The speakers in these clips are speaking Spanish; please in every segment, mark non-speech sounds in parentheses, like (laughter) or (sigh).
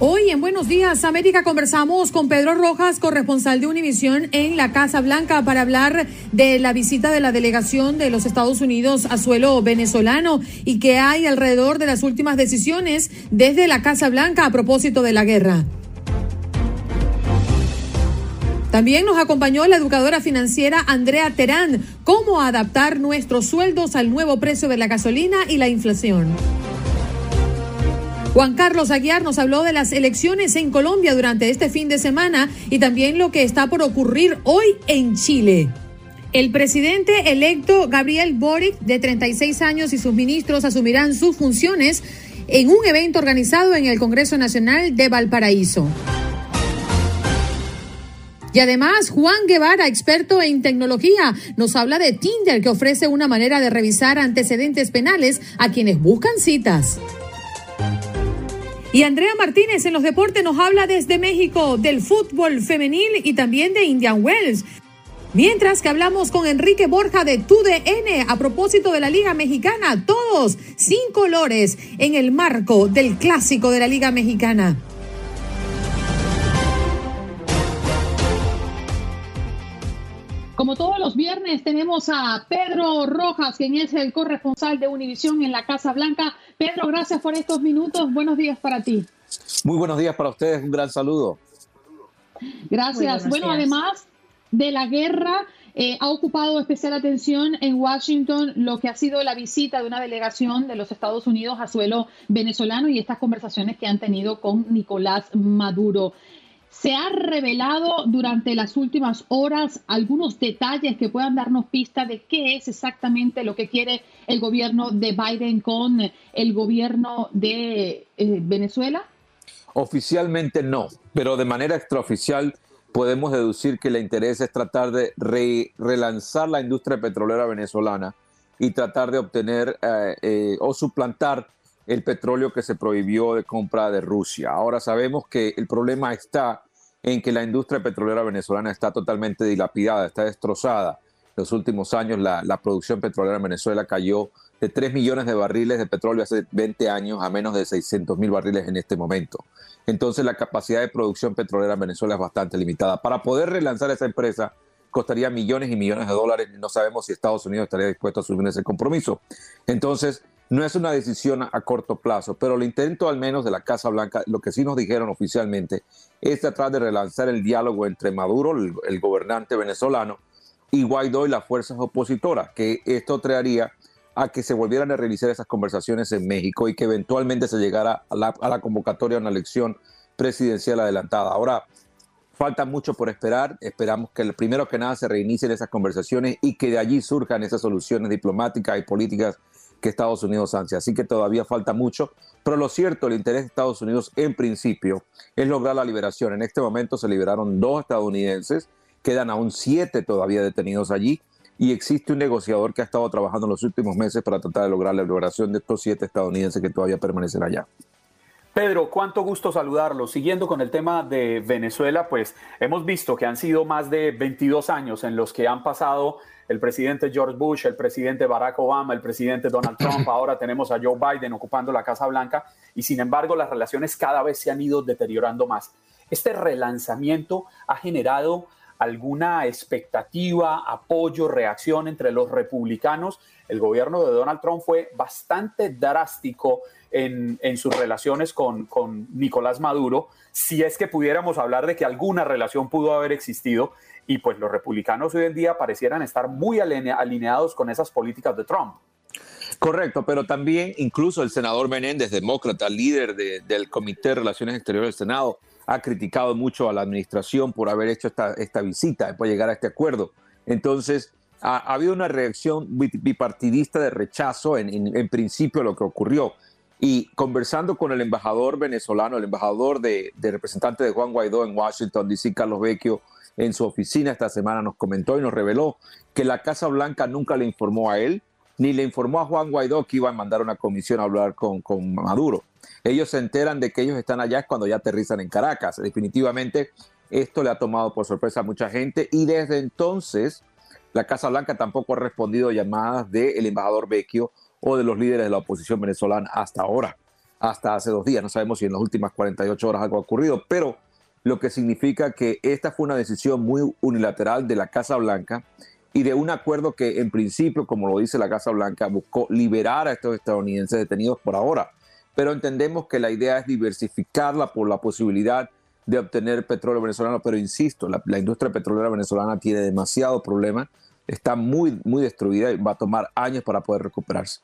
Hoy en Buenos Días América conversamos con Pedro Rojas, corresponsal de Univisión en la Casa Blanca, para hablar de la visita de la delegación de los Estados Unidos a suelo venezolano y qué hay alrededor de las últimas decisiones desde la Casa Blanca a propósito de la guerra. También nos acompañó la educadora financiera Andrea Terán, cómo adaptar nuestros sueldos al nuevo precio de la gasolina y la inflación. Juan Carlos Aguiar nos habló de las elecciones en Colombia durante este fin de semana y también lo que está por ocurrir hoy en Chile. El presidente electo Gabriel Boric, de 36 años, y sus ministros asumirán sus funciones en un evento organizado en el Congreso Nacional de Valparaíso. Y además, Juan Guevara, experto en tecnología, nos habla de Tinder, que ofrece una manera de revisar antecedentes penales a quienes buscan citas. Y Andrea Martínez en los deportes nos habla desde México del fútbol femenil y también de Indian Wells. Mientras que hablamos con Enrique Borja de TUDN a propósito de la Liga Mexicana, todos sin colores en el marco del clásico de la Liga Mexicana. Como todos los viernes tenemos a Pedro Rojas, quien es el corresponsal de Univisión en la Casa Blanca. Pedro, gracias por estos minutos. Buenos días para ti. Muy buenos días para ustedes. Un gran saludo. Gracias. Bueno, además de la guerra, eh, ha ocupado especial atención en Washington lo que ha sido la visita de una delegación de los Estados Unidos a suelo venezolano y estas conversaciones que han tenido con Nicolás Maduro. ¿Se ha revelado durante las últimas horas algunos detalles que puedan darnos pista de qué es exactamente lo que quiere el gobierno de Biden con el gobierno de eh, Venezuela? Oficialmente no, pero de manera extraoficial podemos deducir que el interés es tratar de relanzar la industria petrolera venezolana y tratar de obtener eh, eh, o suplantar el petróleo que se prohibió de compra de Rusia. Ahora sabemos que el problema está en que la industria petrolera venezolana está totalmente dilapidada, está destrozada. En los últimos años la, producción petrolera en Venezuela cayó de 3 millones de barriles de petróleo hace 20 años a menos de 600 mil barriles en este momento. Entonces la capacidad de producción petrolera en Venezuela es bastante limitada. Para poder relanzar esa empresa costaría millones y millones de dólares no sabemos si Estados Unidos estaría dispuesto a asumir ese compromiso. Entonces, no es una decisión a corto plazo, pero el intento al menos de la Casa Blanca, lo que sí nos dijeron oficialmente, es tratar de relanzar el diálogo entre Maduro, el, gobernante venezolano, y Guaidó y las fuerzas opositoras, que esto traería a que se volvieran a realizar esas conversaciones en México y que eventualmente se llegara a la, a la convocatoria a una elección presidencial adelantada. Ahora, falta mucho por esperar. Esperamos que primero que nada se reinicien esas conversaciones y que de allí surjan esas soluciones diplomáticas y políticas que Estados Unidos ansia. Así que todavía falta mucho, pero lo cierto, el interés de Estados Unidos en principio es lograr la liberación. En este momento se liberaron dos estadounidenses, quedan aún siete todavía detenidos allí y existe un negociador que ha estado trabajando en los últimos meses para tratar de lograr la liberación de estos siete estadounidenses que todavía permanecen allá. Pedro, cuánto gusto saludarlo. Siguiendo con el tema de Venezuela, pues hemos visto que han sido más de 22 años en los que han pasado el presidente George Bush, el presidente Barack Obama, el presidente Donald Trump, (clears throat) ahora tenemos a Joe Biden ocupando la Casa Blanca y sin embargo las relaciones cada vez se han ido deteriorando más. Este relanzamiento ha generado alguna expectativa, apoyo, reacción entre los republicanos. El gobierno de Donald Trump fue bastante drástico en, sus relaciones con, con Nicolás Maduro, si es que pudiéramos hablar de que alguna relación pudo haber existido, y pues los republicanos hoy en día parecieran estar muy alineados con esas políticas de Trump. Correcto, pero también incluso el senador Menéndez, demócrata, líder del Comité de Relaciones Exteriores del Senado, ha criticado mucho a la administración por haber hecho esta, esta visita, por llegar a este acuerdo. Entonces, ha, habido una reacción bipartidista de rechazo en, principio a lo que ocurrió. Y conversando con el embajador venezolano, el embajador de, de representante de Juan Guaidó en Washington, D.C., Carlos Vecchio, en su oficina esta semana nos comentó y nos reveló que la Casa Blanca nunca le informó a él ni le informó a Juan Guaidó que iba a mandar una comisión a hablar con, Maduro. Ellos se enteran de que ellos están allá cuando ya aterrizan en Caracas. Definitivamente esto le ha tomado por sorpresa a mucha gente y desde entonces la Casa Blanca tampoco ha respondido a llamadas del embajador Vecchio o de los líderes de la oposición venezolana hasta ahora, hasta hace dos días. No sabemos si en las últimas 48 horas algo ha ocurrido, pero lo que significa que esta fue una decisión muy unilateral de la Casa Blanca y de un acuerdo que en principio, como lo dice la Casa Blanca, buscó liberar a estos estadounidenses detenidos por ahora. Pero entendemos que la idea es diversificarla por la posibilidad de obtener petróleo venezolano. Pero insisto, la, industria petrolera venezolana tiene demasiado problema, está muy, muy destruida y va a tomar años para poder recuperarse.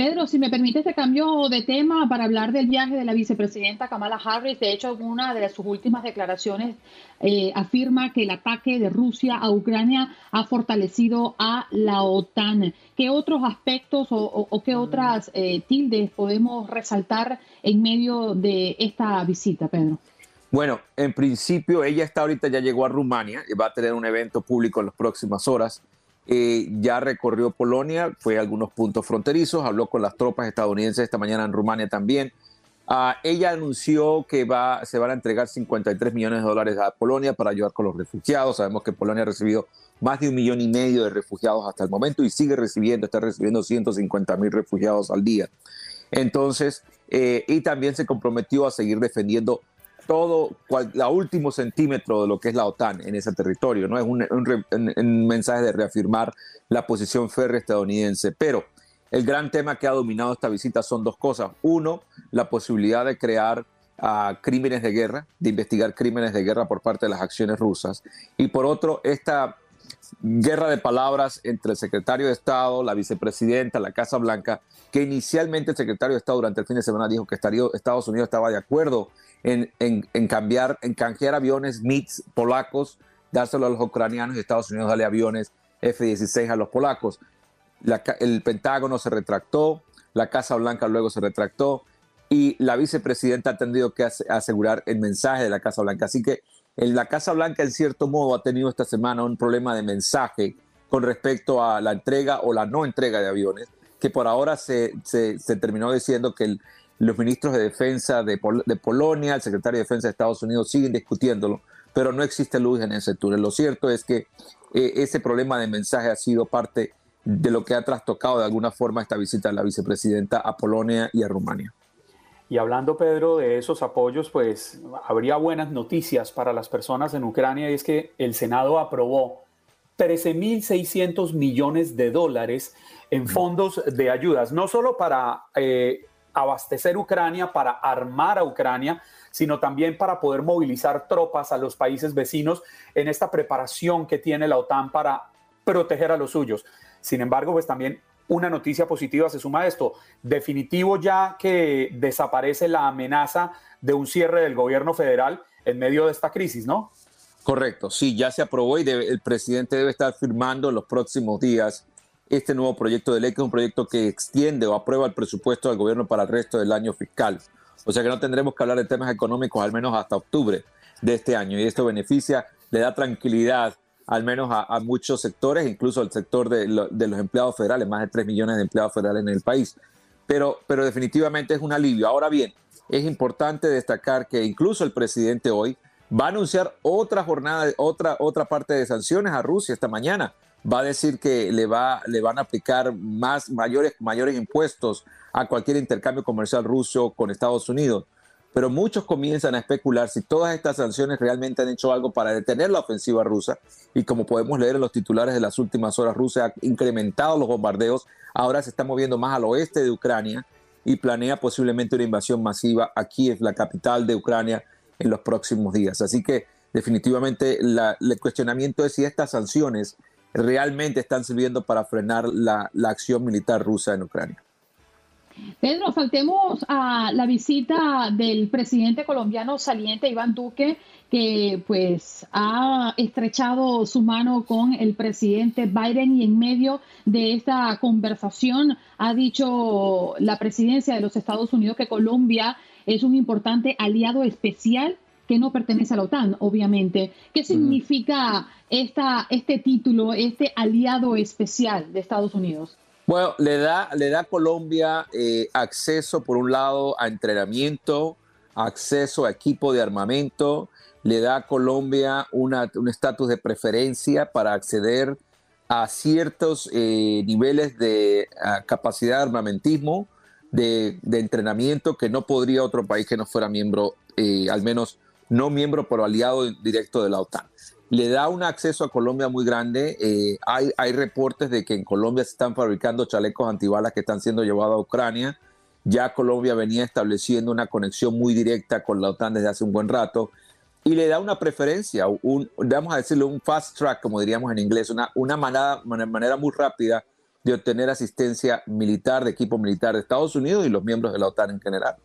Pedro, si me permite este cambio de tema para hablar del viaje de la vicepresidenta Kamala Harris, de hecho, una de sus últimas declaraciones eh, afirma que el ataque de Rusia a Ucrania ha fortalecido a la OTAN. ¿Qué otros aspectos o, qué otras eh, tildes podemos resaltar en medio de esta visita, Pedro? Bueno, en principio ella está ahorita, ya llegó a Rumania y va a tener un evento público en las próximas horas. Eh, ya recorrió Polonia, fue a algunos puntos fronterizos, habló con las tropas estadounidenses esta mañana en Rumania también. Ah, ella anunció que va, se van a entregar 53 millones de dólares a Polonia para ayudar con los refugiados. Sabemos que Polonia ha recibido más de un millón y medio de refugiados hasta el momento y sigue recibiendo, está recibiendo 150 mil refugiados al día. Entonces, eh, y también se comprometió a seguir defendiendo todo, la último centímetro de lo que es la OTAN en ese territorio. ¿no? Es un, mensaje de reafirmar la posición férrea estadounidense. Pero el gran tema que ha dominado esta visita son dos cosas. Uno, la posibilidad de crear ah, crímenes de guerra, de investigar crímenes de guerra por parte de las acciones rusas. Y por otro, esta guerra de palabras entre el secretario de Estado, la vicepresidenta, la Casa Blanca, que inicialmente el secretario de Estado durante el fin de semana dijo que Estados Unidos estaba de acuerdo en, cambiar, en canjear aviones MITS polacos, dárselo a los ucranianos y Estados Unidos darle aviones F-16 a los polacos. el Pentágono se retractó, la Casa Blanca luego se retractó y la vicepresidenta ha tenido que asegurar el mensaje de la Casa Blanca. Así que en la Casa Blanca, en cierto modo, ha tenido esta semana un problema de mensaje con respecto a la entrega o la no entrega de aviones, que por ahora se, se, se terminó diciendo que el, los ministros de defensa de, Polonia, el secretario de defensa de Estados Unidos siguen discutiéndolo, pero no existe luz en ese túnel. Lo cierto es que eh, ese problema de mensaje ha sido parte de lo que ha trastocado de alguna forma esta visita de la vicepresidenta a Polonia y a Rumania. Y hablando, Pedro, de esos apoyos, pues habría buenas noticias para las personas en Ucrania y es que el Senado aprobó 13.600 millones de dólares en fondos de ayudas, no solo para eh, abastecer Ucrania, para armar a Ucrania, sino también para poder movilizar tropas a los países vecinos en esta preparación que tiene la OTAN para proteger a los suyos. Sin embargo, pues también una noticia positiva se suma a esto. Definitivo ya que desaparece la amenaza de un cierre del gobierno federal en medio de esta crisis, ¿no? Correcto, sí, ya se aprobó y el presidente debe estar firmando los próximos días este nuevo proyecto de ley, que es un proyecto que extiende o aprueba el presupuesto del gobierno para el resto del año fiscal. O sea que no tendremos que hablar de temas económicos al menos hasta octubre de este año. Y esto beneficia, le da tranquilidad al menos a, muchos sectores, incluso al sector de, los empleados federales, más de 3 millones de empleados federales en el país. Pero, pero definitivamente es un alivio. Ahora bien, es importante destacar que incluso el presidente hoy va a anunciar otra jornada, otra, otra parte de sanciones a Rusia esta mañana va a decir que le, va, le van a aplicar más, mayores, mayores impuestos a cualquier intercambio comercial ruso con Estados Unidos. Pero muchos comienzan a especular si todas estas sanciones realmente han hecho algo para detener la ofensiva rusa. Y como podemos leer en los titulares de las últimas horas, Rusia ha incrementado los bombardeos, ahora se está moviendo más al oeste de Ucrania y planea posiblemente una invasión masiva a Kiev, la capital de Ucrania, en los próximos días. Así que definitivamente el cuestionamiento es si estas sanciones realmente están sirviendo para frenar la, la acción militar rusa en Ucrania. Pedro, faltemos a la visita del presidente colombiano saliente Iván Duque, que pues ha estrechado su mano con el presidente Biden y en medio de esta conversación ha dicho la presidencia de los Estados Unidos que Colombia es un importante aliado especial que no pertenece a la OTAN, obviamente. ¿Qué significa esta, este título, este aliado especial de Estados Unidos? Bueno, le da, le da a Colombia eh, acceso, por un lado, a entrenamiento, acceso a equipo de armamento, le da a Colombia un estatus de preferencia para acceder a ciertos eh, niveles de capacidad de armamentismo, de, entrenamiento que no podría otro país que no fuera miembro, eh, al menos no miembro, pero aliado directo de la OTAN le da un acceso a Colombia muy grande. Eh, hay, hay reportes de que en Colombia se están fabricando chalecos antibalas que están siendo llevados a Ucrania. Ya Colombia venía estableciendo una conexión muy directa con la OTAN desde hace un buen rato y le da una preferencia, un, vamos a decirlo, un fast track, como diríamos en inglés, una, una manera, manera muy rápida de obtener asistencia militar, de equipo militar de Estados Unidos y los miembros de la OTAN en general.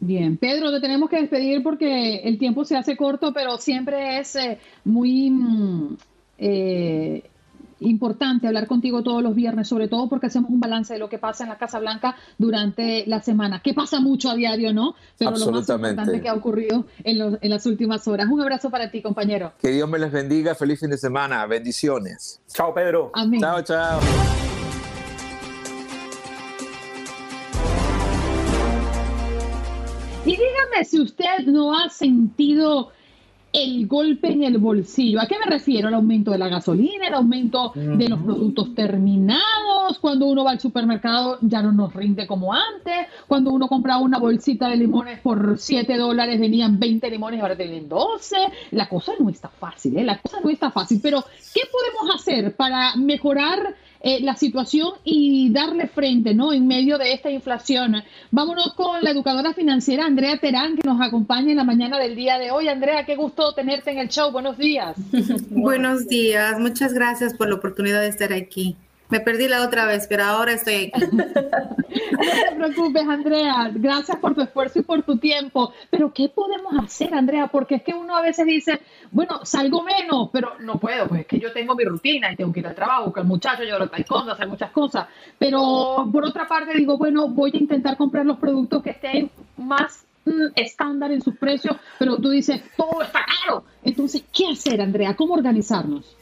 Bien, Pedro, te tenemos que despedir porque el tiempo se hace corto, pero siempre es eh, muy mm, eh, importante hablar contigo todos los viernes, sobre todo porque hacemos un balance de lo que pasa en la Casa Blanca durante la semana, que pasa mucho a diario, ¿no? Pero lo más importante que ha ocurrido en, en las últimas horas. Un abrazo para ti, compañero. Que Dios me les bendiga, feliz fin de semana, bendiciones. Chao, Pedro. Amén. Chao, chao. Dígame si usted no ha sentido el golpe en el bolsillo. ¿A qué me refiero? El aumento de la gasolina, el aumento de los productos terminados. Cuando uno va al supermercado ya no nos rinde como antes. Cuando uno compraba una bolsita de limones por 7 dólares venían 20 limones y ahora tienen 12. La cosa no está fácil, ¿eh? La cosa no está fácil. Pero, ¿qué podemos hacer para mejorar eh, la situación y darle frente, ¿no? En medio de esta inflación. Vámonos con la educadora financiera Andrea Terán, que nos acompaña en la mañana del día de hoy. Andrea, qué gusto tenerte en el show. Buenos días. (laughs) Buenos días. Muchas gracias por la oportunidad de estar aquí. Me perdí la otra vez, pero ahora estoy (laughs) no te preocupes, Andrea. Gracias por tu esfuerzo y por tu tiempo. Pero, ¿qué podemos hacer, Andrea? Porque es que uno a veces dice, bueno, salgo menos, pero no puedo, pues es que yo tengo mi rutina y tengo que ir al trabajo, buscar al muchacho, llevar al taekwondo, hacer muchas cosas. Pero, por otra parte, digo, bueno, voy a intentar comprar los productos que estén más mm, estándar en sus precios, pero tú dices, todo está caro. Entonces, ¿qué hacer, Andrea? ¿Cómo organizarnos?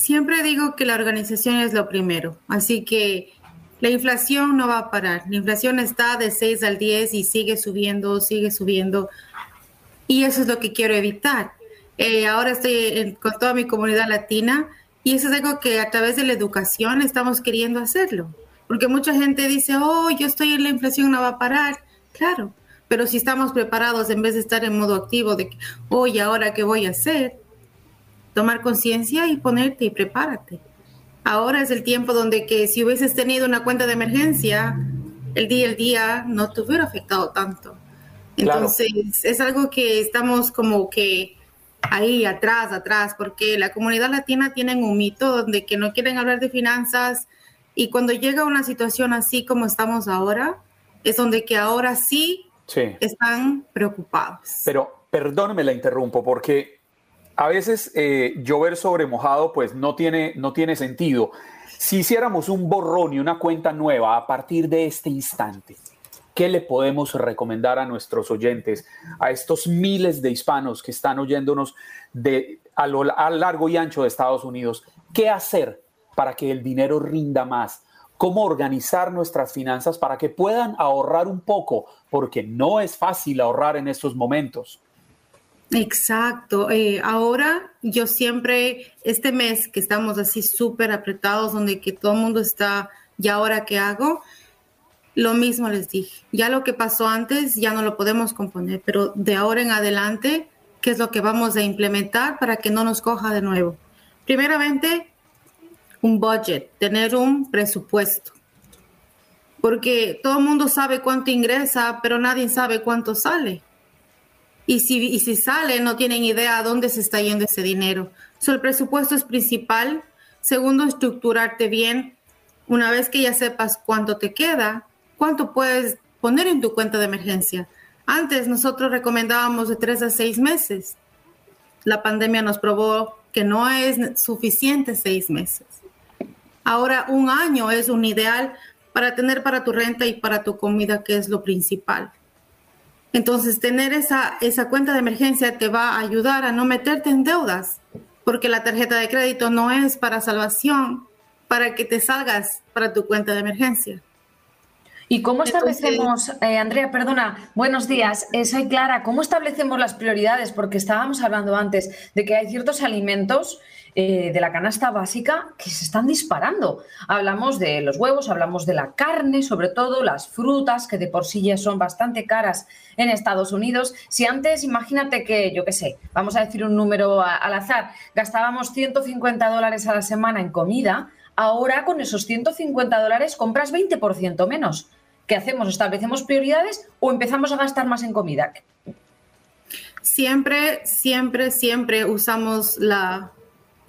Siempre digo que la organización es lo primero, así que la inflación no va a parar. La inflación está de 6 al 10 y sigue subiendo, sigue subiendo. Y eso es lo que quiero evitar. Eh, ahora estoy con toda mi comunidad latina y eso es algo que a través de la educación estamos queriendo hacerlo. Porque mucha gente dice, oh, yo estoy en la inflación, no va a parar. Claro, pero si estamos preparados en vez de estar en modo activo de, oye, ahora qué voy a hacer, tomar conciencia y ponerte y prepárate. Ahora es el tiempo donde que si hubieses tenido una cuenta de emergencia, el día el día no te hubiera afectado tanto. Entonces es algo que estamos como que ahí atrás, atrás, porque la comunidad latina tiene un mito donde que no quieren hablar de finanzas y cuando llega una situación así como estamos ahora, es donde que ahora sí, sí. están preocupados. Pero perdóneme la interrumpo porque a veces eh, llover sobre mojado pues no tiene, no tiene sentido. Si hiciéramos un borrón y una cuenta nueva a partir de este instante, ¿qué le podemos recomendar a nuestros oyentes, a estos miles de hispanos que están oyéndonos de, a lo a largo y ancho de Estados Unidos? ¿Qué hacer para que el dinero rinda más? ¿Cómo organizar nuestras finanzas para que puedan ahorrar un poco? Porque no es fácil ahorrar en estos momentos. Exacto. Eh, ahora yo siempre, este mes que estamos así súper apretados, donde que todo el mundo está, ¿y ahora qué hago? Lo mismo les dije. Ya lo que pasó antes ya no lo podemos componer, pero de ahora en adelante, ¿qué es lo que vamos a implementar para que no nos coja de nuevo? Primeramente, un budget, tener un presupuesto. porque todo el mundo sabe cuánto ingresa, pero nadie sabe cuánto sale. Y si, y si sale, no tienen idea a dónde se está yendo ese dinero. So, el presupuesto es principal. Segundo, estructurarte bien. Una vez que ya sepas cuánto te queda, cuánto puedes poner en tu cuenta de emergencia. Antes nosotros recomendábamos de tres a seis meses. La pandemia nos probó que no es suficiente seis meses. Ahora un año es un ideal para tener para tu renta y para tu comida, que es lo principal. Entonces, tener esa, esa cuenta de emergencia te va a ayudar a no meterte en deudas, porque la tarjeta de crédito no es para salvación, para que te salgas para tu cuenta de emergencia. ¿Y cómo establecemos, eh, Andrea, perdona, buenos días, eh, soy Clara, ¿cómo establecemos las prioridades? Porque estábamos hablando antes de que hay ciertos alimentos eh, de la canasta básica que se están disparando. Hablamos de los huevos, hablamos de la carne, sobre todo las frutas, que de por sí ya son bastante caras en Estados Unidos. Si antes, imagínate que, yo qué sé, vamos a decir un número al azar, gastábamos 150 dólares a la semana en comida, ahora con esos 150 dólares compras 20% menos. ¿Qué hacemos? ¿Establecemos prioridades o empezamos a gastar más en comida? Siempre, siempre, siempre usamos la,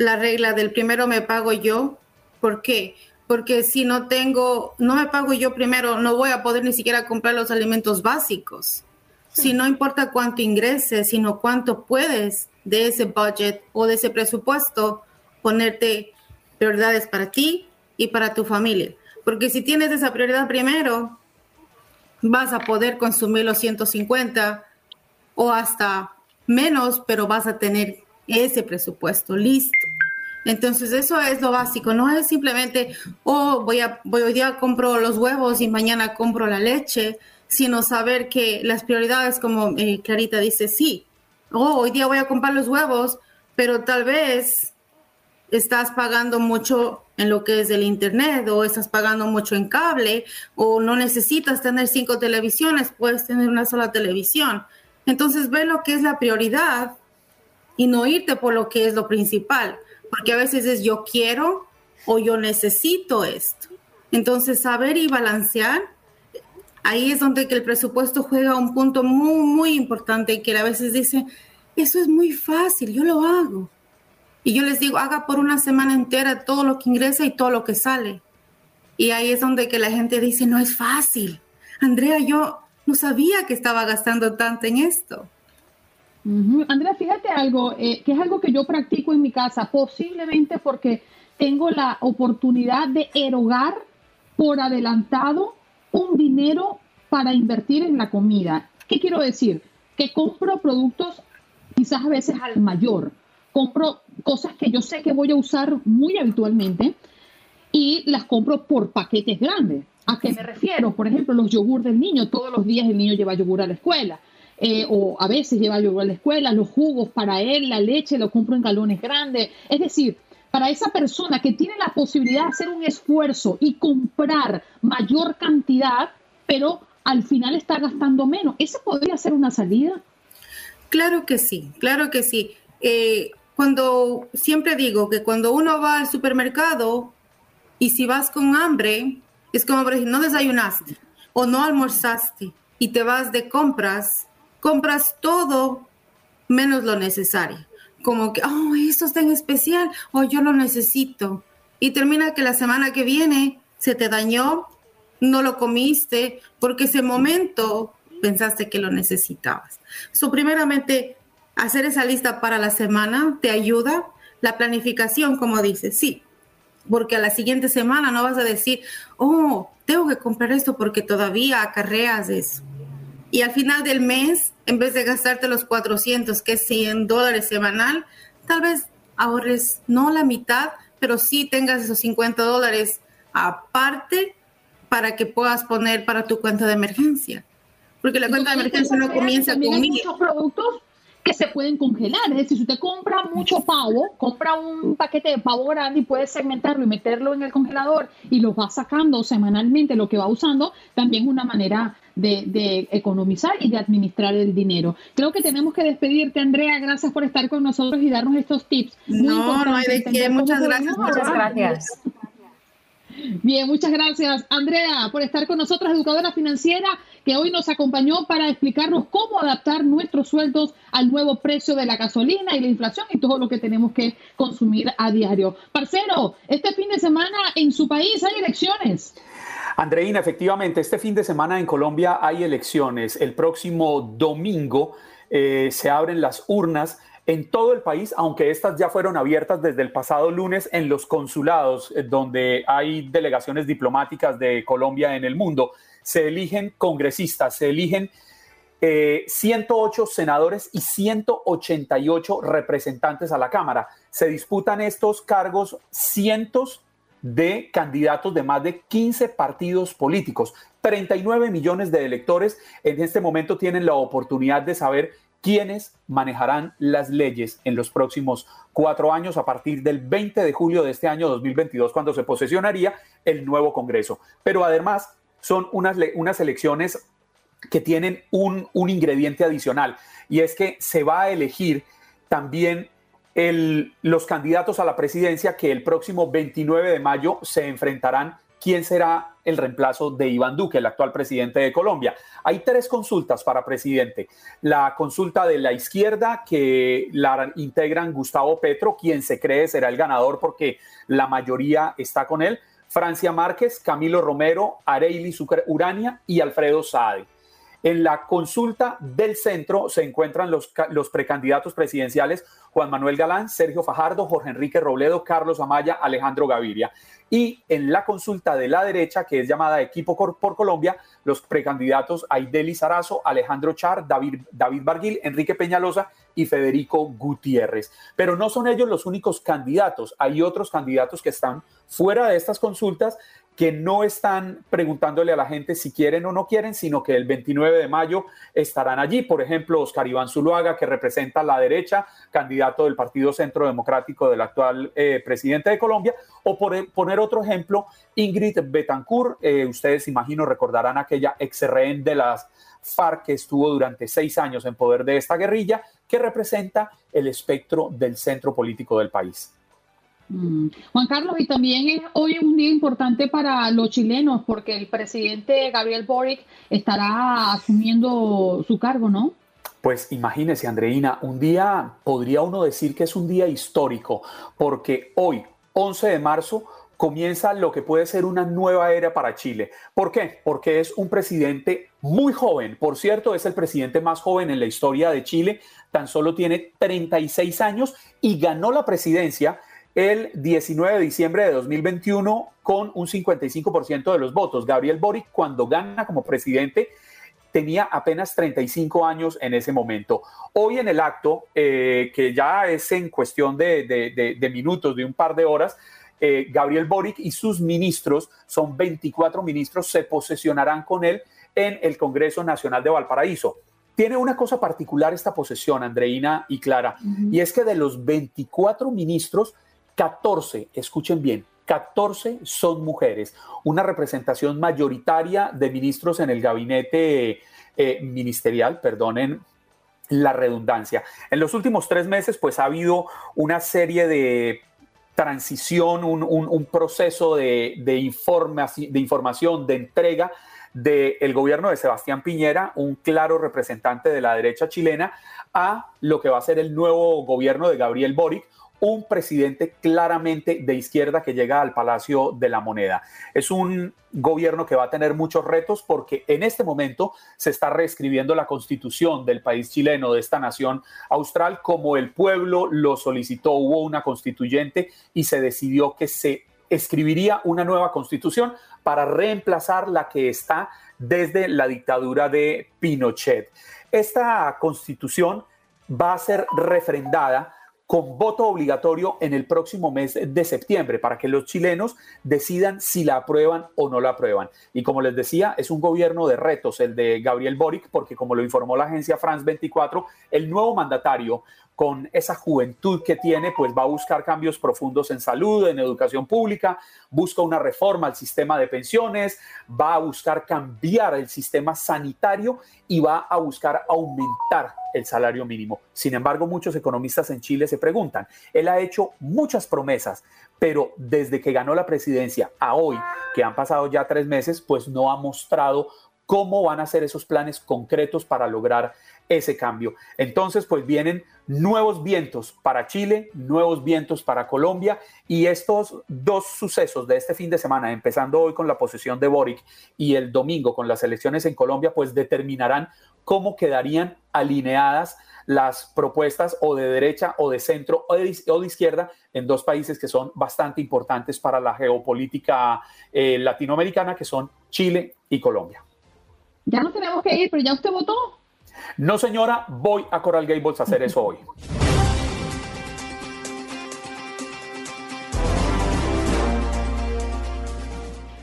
la regla del primero me pago yo. ¿Por qué? Porque si no tengo, no me pago yo primero, no voy a poder ni siquiera comprar los alimentos básicos. Si no importa cuánto ingreses, sino cuánto puedes de ese budget o de ese presupuesto ponerte prioridades para ti y para tu familia. Porque si tienes esa prioridad primero, vas a poder consumir los 150 o hasta menos, pero vas a tener ese presupuesto listo. Entonces eso es lo básico, no es simplemente, oh, voy a, voy hoy día compro los huevos y mañana compro la leche, sino saber que las prioridades, como eh, Clarita dice, sí, oh, hoy día voy a comprar los huevos, pero tal vez estás pagando mucho en lo que es el internet o estás pagando mucho en cable o no necesitas tener cinco televisiones, puedes tener una sola televisión. Entonces ve lo que es la prioridad y no irte por lo que es lo principal, porque a veces es yo quiero o yo necesito esto. Entonces saber y balancear, ahí es donde que el presupuesto juega un punto muy, muy importante que a veces dice, eso es muy fácil, yo lo hago y yo les digo, haga por una semana entera todo lo que ingresa y todo lo que sale. Y ahí es donde que la gente dice, no es fácil. Andrea, yo no sabía que estaba gastando tanto en esto. Andrea, fíjate algo, eh, que es algo que yo practico en mi casa, posiblemente porque tengo la oportunidad de erogar por adelantado un dinero para invertir en la comida. ¿Qué quiero decir? Que compro productos quizás a veces al mayor compro cosas que yo sé que voy a usar muy habitualmente y las compro por paquetes grandes. ¿A qué me refiero? Por ejemplo, los yogur del niño. Todos los días el niño lleva yogur a la escuela. Eh, o a veces lleva yogur a la escuela, los jugos para él, la leche, lo compro en galones grandes. Es decir, para esa persona que tiene la posibilidad de hacer un esfuerzo y comprar mayor cantidad, pero al final está gastando menos, ¿esa podría ser una salida? Claro que sí, claro que sí. Eh, cuando siempre digo que cuando uno va al supermercado y si vas con hambre, es como por ejemplo, no desayunaste o no almorzaste y te vas de compras, compras todo menos lo necesario. Como que, oh, esto está en especial, o oh, yo lo necesito. Y termina que la semana que viene se te dañó, no lo comiste, porque ese momento pensaste que lo necesitabas. So, primeramente, hacer esa lista para la semana te ayuda. La planificación, como dices, sí, porque a la siguiente semana no vas a decir, oh, tengo que comprar esto porque todavía acarreas eso. Y al final del mes, en vez de gastarte los 400, que es 100 dólares semanal, tal vez ahorres no la mitad, pero sí tengas esos 50 dólares aparte para que puedas poner para tu cuenta de emergencia. Porque la cuenta de emergencia no comienza con muchos productos que se pueden congelar. Es decir, si usted compra mucho pavo, compra un paquete de pavo grande y puede segmentarlo y meterlo en el congelador y lo va sacando semanalmente, lo que va usando, también es una manera de, economizar y de administrar el dinero. Creo que tenemos que despedirte, Andrea. Gracias por estar con nosotros y darnos estos tips. no, no hay de qué. Muchas gracias. Muchas gracias. Bien, muchas gracias, Andrea, por estar con nosotros, educadora financiera, que hoy nos acompañó para explicarnos cómo adaptar nuestros sueldos al nuevo precio de la gasolina y la inflación y todo lo que tenemos que consumir a diario. Parcero, este fin de semana en su país hay elecciones. Andreina, efectivamente, este fin de semana en Colombia hay elecciones. El próximo domingo eh, se abren las urnas en todo el país, aunque estas ya fueron abiertas desde el pasado lunes en los consulados, eh, donde hay delegaciones diplomáticas de Colombia en el mundo, se eligen congresistas, se eligen 108 eh, senadores y 188 representantes a la Cámara. Se disputan estos cargos cientos de candidatos de más de 15 partidos políticos. 39 millones de electores en este momento tienen la oportunidad de saber quiénes manejarán las leyes en los próximos cuatro años a partir del 20 de julio de este año 2022, cuando se posesionaría el nuevo Congreso. Pero además son unas, unas elecciones que tienen un, un ingrediente adicional y es que se va a elegir también el, los candidatos a la presidencia que el próximo 29 de mayo se enfrentarán quién será el reemplazo de Iván Duque, el actual presidente de Colombia. Hay tres consultas para presidente. La consulta de la izquierda, que la integran Gustavo Petro, quien se cree será el ganador porque la mayoría está con él. Francia Márquez, Camilo Romero, Areili Urania y Alfredo Saade. En la consulta del centro se encuentran los, los precandidatos presidenciales Juan Manuel Galán, Sergio Fajardo, Jorge Enrique Robledo, Carlos Amaya, Alejandro Gaviria. Y en la consulta de la derecha, que es llamada Equipo por Colombia, los precandidatos Aideli Sarazo, Alejandro Char, David, David Barguil, Enrique Peñalosa y Federico Gutiérrez. Pero no son ellos los únicos candidatos. Hay otros candidatos que están fuera de estas consultas que no están preguntándole a la gente si quieren o no quieren, sino que el 29 de mayo estarán allí. Por ejemplo, Oscar Iván Zuluaga, que representa la derecha, candidato del Partido Centro Democrático del actual eh, presidente de Colombia, o por poner otro ejemplo, Ingrid Betancourt, eh, ustedes imagino recordarán aquella ex rehén de las FARC que estuvo durante seis años en poder de esta guerrilla, que representa el espectro del centro político del país. Mm. Juan Carlos, y también es hoy un día importante para los chilenos porque el presidente Gabriel Boric estará asumiendo su cargo, ¿no? Pues imagínese, Andreina, un día, podría uno decir que es un día histórico, porque hoy, 11 de marzo, comienza lo que puede ser una nueva era para Chile. ¿Por qué? Porque es un presidente muy joven. Por cierto, es el presidente más joven en la historia de Chile. Tan solo tiene 36 años y ganó la presidencia el 19 de diciembre de 2021 con un 55% de los votos. Gabriel Boric, cuando gana como presidente, tenía apenas 35 años en ese momento. Hoy en el acto, eh, que ya es en cuestión de, minutos, de un par de horas, eh, Gabriel Boric y sus ministros, son 24 ministros, se posesionarán con él en el Congreso Nacional de Valparaíso. Tiene una cosa particular esta posesión, Andreina y Clara, y es que de los 24 ministros, 14, escuchen bien, 14 son mujeres, una representación mayoritaria de ministros en el gabinete eh, ministerial, perdonen la redundancia. En los últimos tres meses, pues ha habido una serie de transición, un, proceso de, de, de información, de entrega del gobierno de Sebastián Piñera, un claro representante de la derecha chilena, a lo que va a ser el nuevo gobierno de Gabriel Boric, un presidente claramente de izquierda que llega al Palacio de la Moneda. Es un gobierno que va a tener muchos retos porque en este momento se está reescribiendo la constitución del país chileno, de esta nación austral, como el pueblo lo solicitó. Hubo una constituyente y se decidió que se escribiría una nueva constitución para reemplazar la que está desde la dictadura de Pinochet. Esta constitución va a ser refrendada con voto obligatorio en el próximo mes de septiembre para que los chilenos decidan si la aprueban o no la aprueban. Y como les decía, es un gobierno de retos el de Gabriel Boric, porque como lo informó la agencia France 24, el nuevo mandatario con esa juventud que tiene, pues va a buscar cambios profundos en salud, en educación pública, busca una reforma al sistema de pensiones, va a buscar cambiar el sistema sanitario y va a buscar aumentar el salario mínimo. Sin embargo, muchos economistas en Chile se preguntan, él ha hecho muchas promesas, pero desde que ganó la presidencia a hoy, que han pasado ya tres meses, pues no ha mostrado cómo van a ser esos planes concretos para lograr ese cambio. Entonces, pues vienen nuevos vientos para Chile, nuevos vientos para Colombia y estos dos sucesos de este fin de semana, empezando hoy con la posesión de Boric y el domingo con las elecciones en Colombia, pues determinarán cómo quedarían alineadas las propuestas o de derecha o de centro o de, izquierda en dos países que son bastante importantes para la geopolítica eh, latinoamericana, que son Chile y Colombia. Ya no tenemos que ir, pero ya usted votó. No, señora, voy a Coral Gables a hacer eso hoy.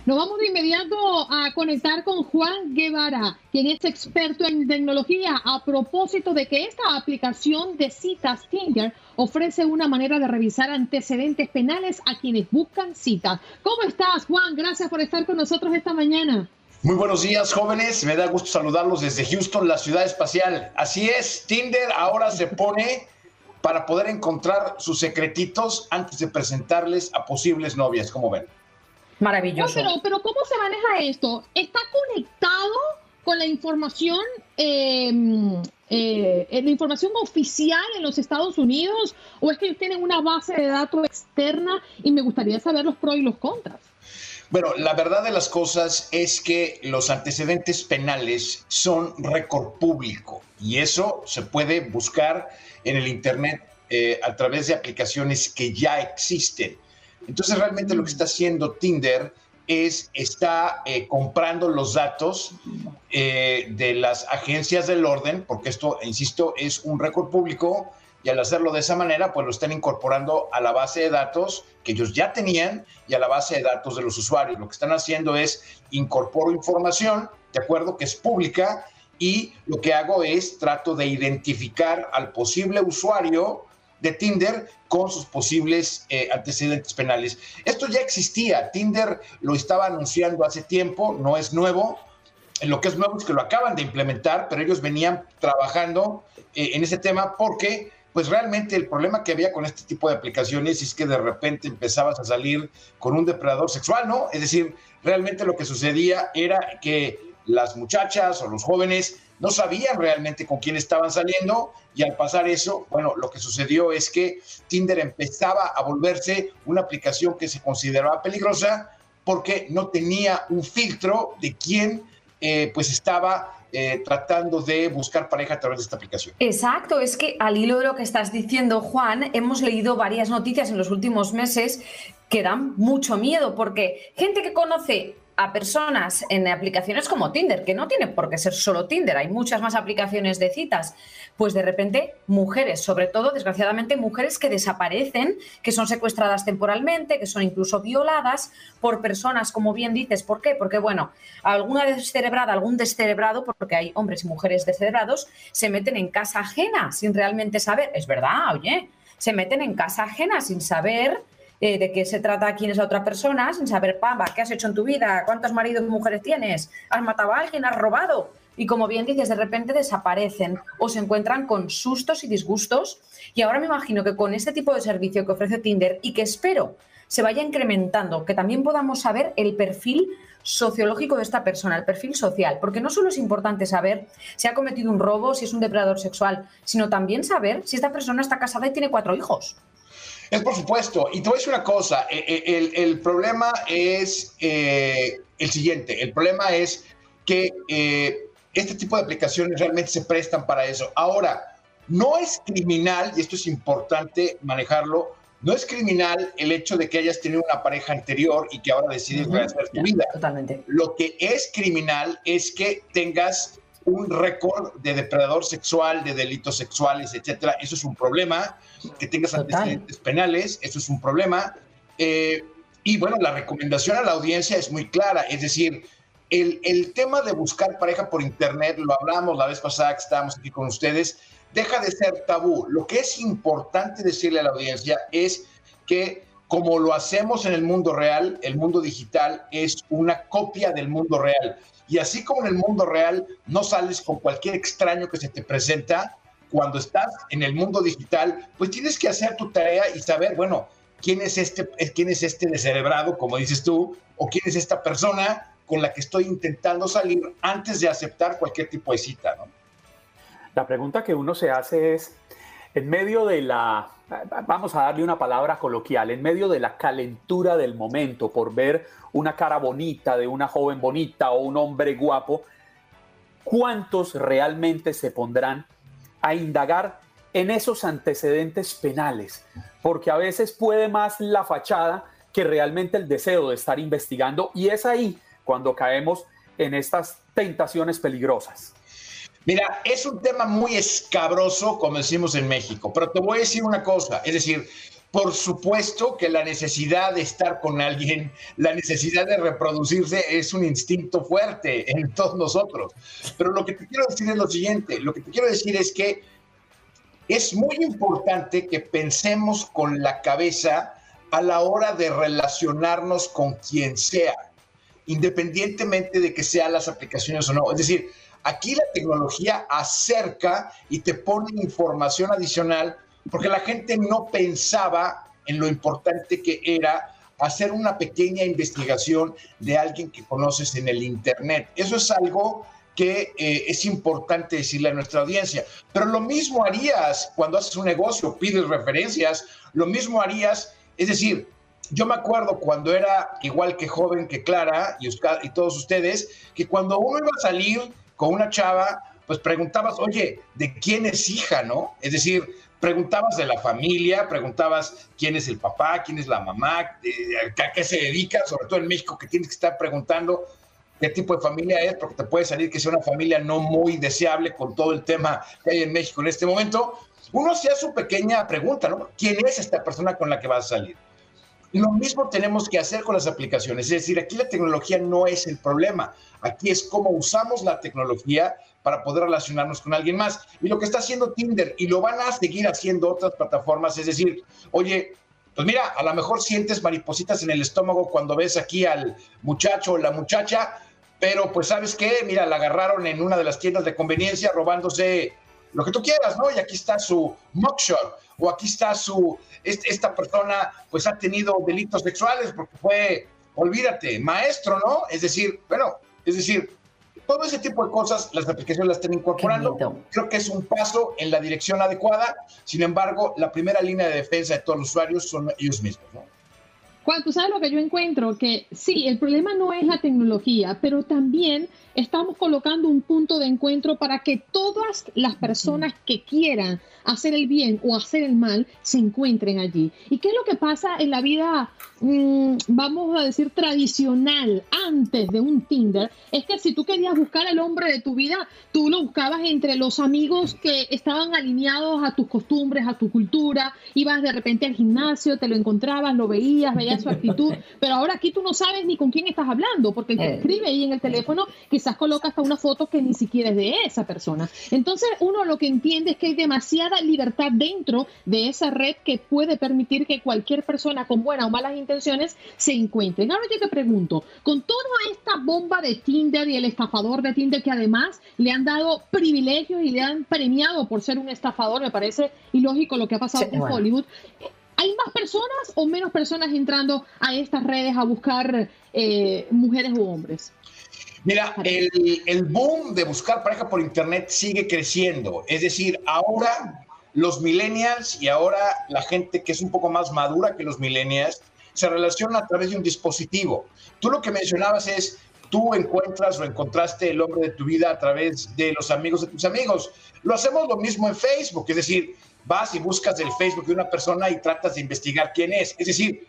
Nos vamos de inmediato a conectar con Juan Guevara, quien es experto en tecnología, a propósito de que esta aplicación de citas Tinder ofrece una manera de revisar antecedentes penales a quienes buscan citas. ¿Cómo estás, Juan? Gracias por estar con nosotros esta mañana. Muy buenos días, jóvenes. Me da gusto saludarlos desde Houston, la ciudad espacial. Así es, Tinder ahora se pone para poder encontrar sus secretitos antes de presentarles a posibles novias. ¿Cómo ven? Maravilloso. pero, pero ¿cómo se maneja esto? ¿Está conectado con la información, em, eh, la información oficial en los Estados Unidos? ¿O es que tienen una base de datos externa? Y me gustaría saber los pros y los contras. Bueno, la verdad de las cosas es que los antecedentes penales son récord público y eso se puede buscar en el Internet eh, a través de aplicaciones que ya existen. Entonces realmente lo que está haciendo Tinder es, está eh, comprando los datos eh, de las agencias del orden, porque esto, insisto, es un récord público al hacerlo de esa manera, pues lo están incorporando a la base de datos que ellos ya tenían y a la base de datos de los usuarios. Lo que están haciendo es incorporo información, de acuerdo, que es pública y lo que hago es trato de identificar al posible usuario de Tinder con sus posibles eh, antecedentes penales. Esto ya existía, Tinder lo estaba anunciando hace tiempo, no es nuevo. Lo que es nuevo es que lo acaban de implementar, pero ellos venían trabajando eh, en ese tema porque pues realmente el problema que había con este tipo de aplicaciones es que de repente empezabas a salir con un depredador sexual, ¿no? Es decir, realmente lo que sucedía era que las muchachas o los jóvenes no sabían realmente con quién estaban saliendo y al pasar eso, bueno, lo que sucedió es que Tinder empezaba a volverse una aplicación que se consideraba peligrosa porque no tenía un filtro de quién eh, pues estaba eh, tratando de buscar pareja a través de esta aplicación. Exacto, es que al hilo de lo que estás diciendo, Juan, hemos leído varias noticias en los últimos meses que dan mucho miedo, porque gente que conoce a personas en aplicaciones como Tinder, que no tiene por qué ser solo Tinder, hay muchas más aplicaciones de citas, pues de repente mujeres, sobre todo desgraciadamente mujeres que desaparecen, que son secuestradas temporalmente, que son incluso violadas por personas, como bien dices, ¿por qué? Porque bueno, alguna descerebrada, algún descerebrado, porque hay hombres y mujeres descerebrados, se meten en casa ajena sin realmente saber, es verdad, oye, se meten en casa ajena sin saber eh, de qué se trata quién es la otra persona, sin saber, pamba, ¿qué has hecho en tu vida? ¿Cuántos maridos y mujeres tienes? ¿Has matado a alguien? ¿Has robado? Y como bien dices, de repente desaparecen o se encuentran con sustos y disgustos. Y ahora me imagino que con este tipo de servicio que ofrece Tinder y que espero se vaya incrementando, que también podamos saber el perfil sociológico de esta persona, el perfil social, porque no solo es importante saber si ha cometido un robo, si es un depredador sexual, sino también saber si esta persona está casada y tiene cuatro hijos. Es por supuesto. Y te voy a decir una cosa, eh, eh, el, problema es eh, el siguiente, el problema es que este tipo de aplicaciones realmente se prestan para eso. Ahora, no es criminal, y esto es importante manejarlo, no es criminal el hecho de que hayas tenido una pareja anterior y que ahora decides rehacer tu vida. Totalmente. Lo que es criminal es que tengas un récord de depredador sexual, de delitos sexuales, etcétera. Eso es un problema. Que tengas antecedentes penales, eso es un problema. Eh, y bueno, la recomendación a la audiencia es muy clara, es decir, el, el, tema de buscar pareja por internet, lo hablamos la vez pasada que estábamos aquí con ustedes, deja de ser tabú. Lo que es importante decirle a la audiencia es que como lo hacemos en el mundo real, el mundo digital es una copia del mundo real. Y así como en el mundo real no sales con cualquier extraño que se te presenta, cuando estás en el mundo digital, pues tienes que hacer tu tarea y saber, bueno, quién es este, quién es este descerebrado, como dices tú, o quién es esta persona con la que estoy intentando salir antes de aceptar cualquier tipo de cita, ¿no? La pregunta que uno se hace es, en medio de la, vamos a darle una palabra coloquial, en medio de la calentura del momento por ver una cara bonita de una joven bonita o un hombre guapo, ¿cuántos realmente se pondrán a indagar en esos antecedentes penales? Porque a veces puede más la fachada que realmente el deseo de estar investigando y es ahí cuando caemos en estas tentaciones peligrosas. Mira, es un tema muy escabroso, como decimos en México, pero te voy a decir una cosa, es decir, por supuesto que la necesidad de estar con alguien, la necesidad de reproducirse es un instinto fuerte en todos nosotros. Pero lo que te quiero decir es lo siguiente, lo que te quiero decir es que es muy importante que pensemos con la cabeza a la hora de relacionarnos con quien sea, independientemente de que sean las aplicaciones o no. Es decir, Aquí la tecnología acerca y te pone información adicional porque la gente no pensaba en lo importante que era hacer una pequeña investigación de alguien que conoces en el Internet. Eso es algo que eh, es importante decirle a nuestra audiencia. Pero lo mismo harías cuando haces un negocio, pides referencias, lo mismo harías, es decir, yo me acuerdo cuando era igual que joven que Clara y, y todos ustedes, que cuando uno iba a salir con una chava, pues preguntabas, oye, ¿de quién es hija, no? Es decir, preguntabas de la familia, preguntabas quién es el papá, quién es la mamá, a qué se dedica, sobre todo en México, que tienes que estar preguntando qué tipo de familia es, porque te puede salir que sea una familia no muy deseable con todo el tema que hay en México en este momento. Uno hacía su pequeña pregunta, ¿no? ¿Quién es esta persona con la que vas a salir? Lo mismo tenemos que hacer con las aplicaciones, es decir, aquí la tecnología no es el problema, aquí es cómo usamos la tecnología para poder relacionarnos con alguien más. Y lo que está haciendo Tinder, y lo van a seguir haciendo otras plataformas, es decir, oye, pues mira, a lo mejor sientes maripositas en el estómago cuando ves aquí al muchacho o la muchacha, pero pues sabes qué, mira, la agarraron en una de las tiendas de conveniencia robándose lo que tú quieras, ¿no? Y aquí está su mugshot, o aquí está su, esta persona pues ha tenido delitos sexuales porque fue, olvídate, maestro, ¿no? Es decir, bueno, es decir, todo ese tipo de cosas las aplicaciones las están incorporando. Creo que es un paso en la dirección adecuada. Sin embargo, la primera línea de defensa de todos los usuarios son ellos mismos, ¿no? Juan, tú sabes lo que yo encuentro, que sí, el problema no es la tecnología, pero también estamos colocando un punto de encuentro para que todas las personas que quieran hacer el bien o hacer el mal se encuentren allí. ¿Y qué es lo que pasa en la vida, mm, vamos a decir, tradicional antes de un Tinder? Es que si tú querías buscar el hombre de tu vida, tú lo buscabas entre los amigos que estaban alineados a tus costumbres, a tu cultura, ibas de repente al gimnasio, te lo encontrabas, lo veías, veías su actitud, pero ahora aquí tú no sabes ni con quién estás hablando, porque el que eh. escribe ahí en el teléfono quizás coloca hasta una foto que ni siquiera es de esa persona. Entonces uno lo que entiende es que hay demasiada libertad dentro de esa red que puede permitir que cualquier persona con buenas o malas intenciones se encuentre. Ahora yo te pregunto, con toda esta bomba de Tinder y el estafador de Tinder que además le han dado privilegios y le han premiado por ser un estafador, me parece ilógico lo que ha pasado en Hollywood. ¿Hay más personas o menos personas entrando a estas redes a buscar eh, mujeres u hombres? Mira, el, boom de buscar pareja por internet sigue creciendo. Es decir, ahora los millennials y ahora la gente que es un poco más madura que los millennials se relacionan a través de un dispositivo. Tú lo que mencionabas es, tú encuentras o encontraste el hombre de tu vida a través de los amigos de tus amigos. Lo hacemos lo mismo en Facebook, es decir, vas y buscas el Facebook de una persona y tratas de investigar quién es. Es decir,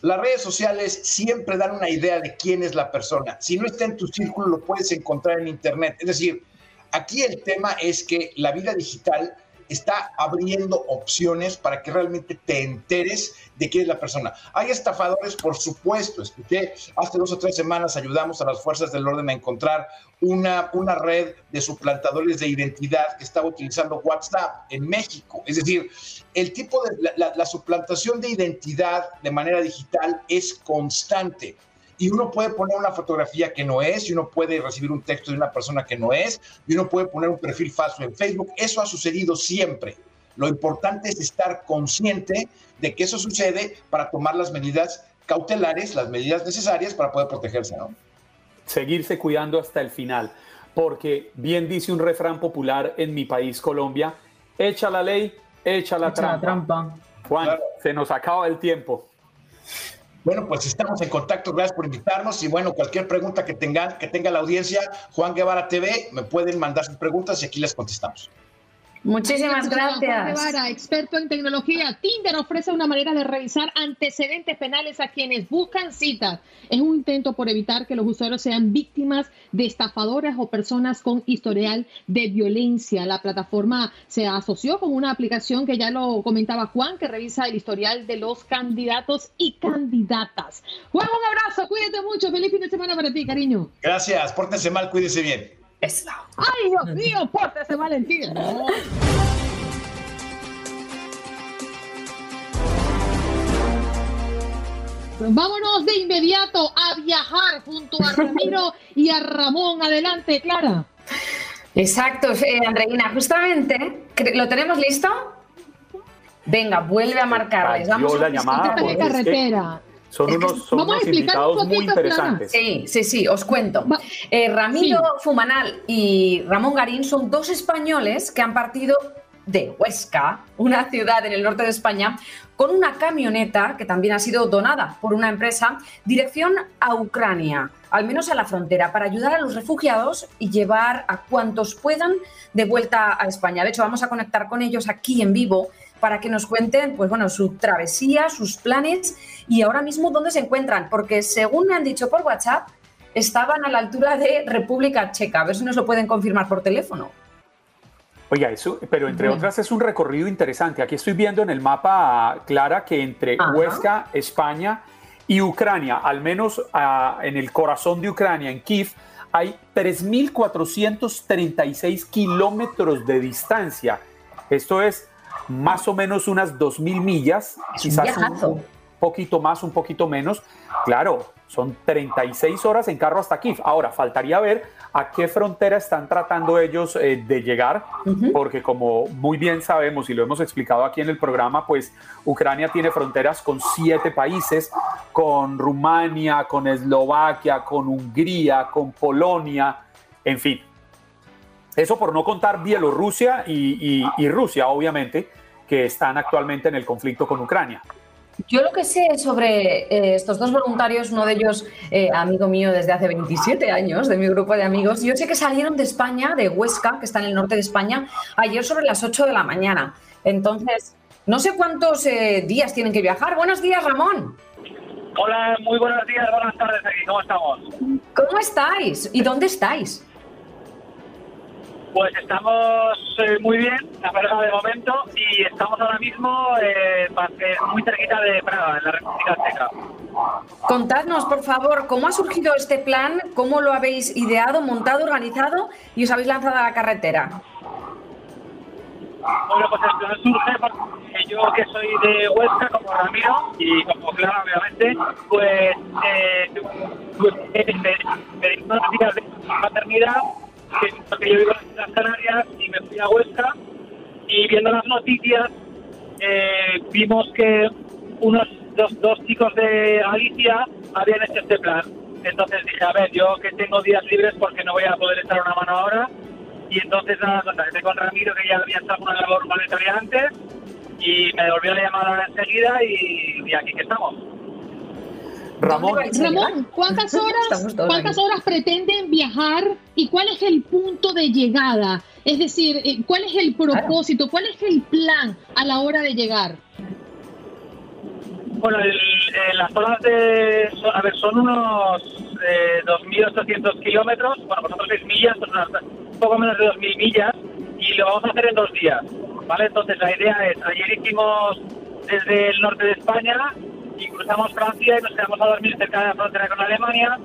las redes sociales siempre dan una idea de quién es la persona. Si no está en tu círculo, lo puedes encontrar en Internet. Es decir, aquí el tema es que la vida digital está abriendo opciones para que realmente te enteres de quién es la persona. Hay estafadores, por supuesto. Escuché, hace dos o tres semanas ayudamos a las fuerzas del orden a encontrar una, una red de suplantadores de identidad que estaba utilizando WhatsApp en México. Es decir, el tipo de la suplantación de identidad de manera digital es constante y uno puede poner una fotografía que no es, y uno puede recibir un texto de una persona que no es, y uno puede poner un perfil falso en Facebook. Eso ha sucedido siempre. Lo importante es estar consciente de que eso sucede para tomar las medidas cautelares, las medidas necesarias para poder protegerse, ¿no? Seguirse cuidando hasta el final, porque bien dice un refrán popular en mi país, Colombia, echa la ley, echa la, trampa. Juan, se nos acaba el tiempo. Bueno, pues estamos en contacto. Gracias por invitarnos. Y bueno, cualquier pregunta que tengan, que tenga la audiencia, Juan Guevara TV, me pueden mandar sus preguntas y aquí les contestamos. Muchísimas gracias. Guevara, experto en tecnología. Tinder ofrece una manera de revisar antecedentes penales a quienes buscan citas. Es un intento por evitar que los usuarios sean víctimas de estafadores o personas con historial de violencia. La plataforma se asoció con una aplicación que ya lo comentaba Juan, que revisa el historial de los candidatos y candidatas. Juan, un abrazo, cuídate mucho. Feliz fin de semana para ti, cariño. Gracias, pórtense mal, cuídense bien. ¡Ay, Dios mío! ¡Pórtese, Valentina! Vámonos de inmediato a viajar junto a Ramiro y a Ramón. Adelante, Clara. Exacto, eh, Andreina. Justamente, ¿lo tenemos listo? Venga, vuelve a marcar. Vamos a la llamada. De carretera. Son unos, unos invitados muy interesantes. Sí, sí, sí, os cuento. Eh, Ramiro Fumanal y Ramón Garín son dos españoles que han partido de Huesca, una ciudad en el norte de España, con una camioneta que también ha sido donada por una empresa, dirección a Ucrania, al menos a la frontera, para ayudar a los refugiados y llevar a cuantos puedan de vuelta a España. De hecho, vamos a conectar con ellos aquí en vivo para que nos cuenten, pues bueno, su travesía, sus planes y ahora mismo dónde se encuentran, porque según me han dicho por WhatsApp, estaban a la altura de República Checa. A ver si nos lo pueden confirmar por teléfono. Oiga, eso, pero entre otras es un recorrido interesante. Aquí estoy viendo en el mapa, Clara, que entre Huesca, España y Ucrania, al menos ah, en el corazón de Ucrania, en Kiev, hay 3.436 kilómetros de distancia. Esto es más o menos unas 2.000 millas, quizás un, poquito más, un poquito menos. Claro, son 36 horas en carro hasta Kiev. Ahora, faltaría ver a qué frontera están tratando ellos eh, de llegar, porque como muy bien sabemos y lo hemos explicado aquí en el programa, pues Ucrania tiene fronteras con siete países, con Rumania, con Eslovaquia, con Hungría, con Polonia, en fin. Eso por no contar Bielorrusia y Rusia, obviamente, que están actualmente en el conflicto con Ucrania. Yo lo que sé sobre eh, estos dos voluntarios, uno de ellos eh, amigo mío desde hace 27 años, de mi grupo de amigos, yo sé que salieron de España, de Huesca, que está en el norte de España, ayer sobre las 8 de la mañana. Entonces, no sé cuántos eh, días tienen que viajar. Buenos días, Ramón. Hola, muy buenos días, buenas tardes aquí. ¿Cómo estamos? ¿Cómo estáis? ¿Y dónde estáis? Pues estamos eh, muy bien, la verdad, de momento, y estamos ahora mismo eh, muy cerquita de Praga, en la República Checa. Contadnos, por favor, cómo ha surgido este plan, cómo lo habéis ideado, montado, organizado y os habéis lanzado a la carretera. Bueno, pues el plan surge porque yo que soy de Huesca, como Ramiro, y como Clara, obviamente, pues, eh, pues eh, me, unos días de maternidad que yo vivo en las Canarias y me fui a Huesca y viendo las noticias eh, vimos que unos dos, dos chicos de Galicia habían hecho este plan. Entonces dije, a ver, yo que tengo días libres porque no voy a poder echar una mano ahora. Y entonces nada, contacté con Ramiro que ya había estado una labor monetaria antes y me devolvió la llamada enseguida y, y aquí que estamos. Ramón, ¿cuántas horas, ¿cuántas horas pretenden viajar y cuál es el punto de llegada? Es decir, eh, ¿cuál es el propósito? ¿Cuál es el plan a la hora de llegar? Bueno, las horas de... A ver, son unos eh, 2.800 kilómetros. Bueno, vosotros 6 millas, pues un poco menos de 2.000 millas. Y lo vamos a hacer en dos días. ¿Vale? Entonces la idea es, ayer hicimos desde el norte de España y cruzamos Francia y nos quedamos a dormir cerca de la frontera con Alemania.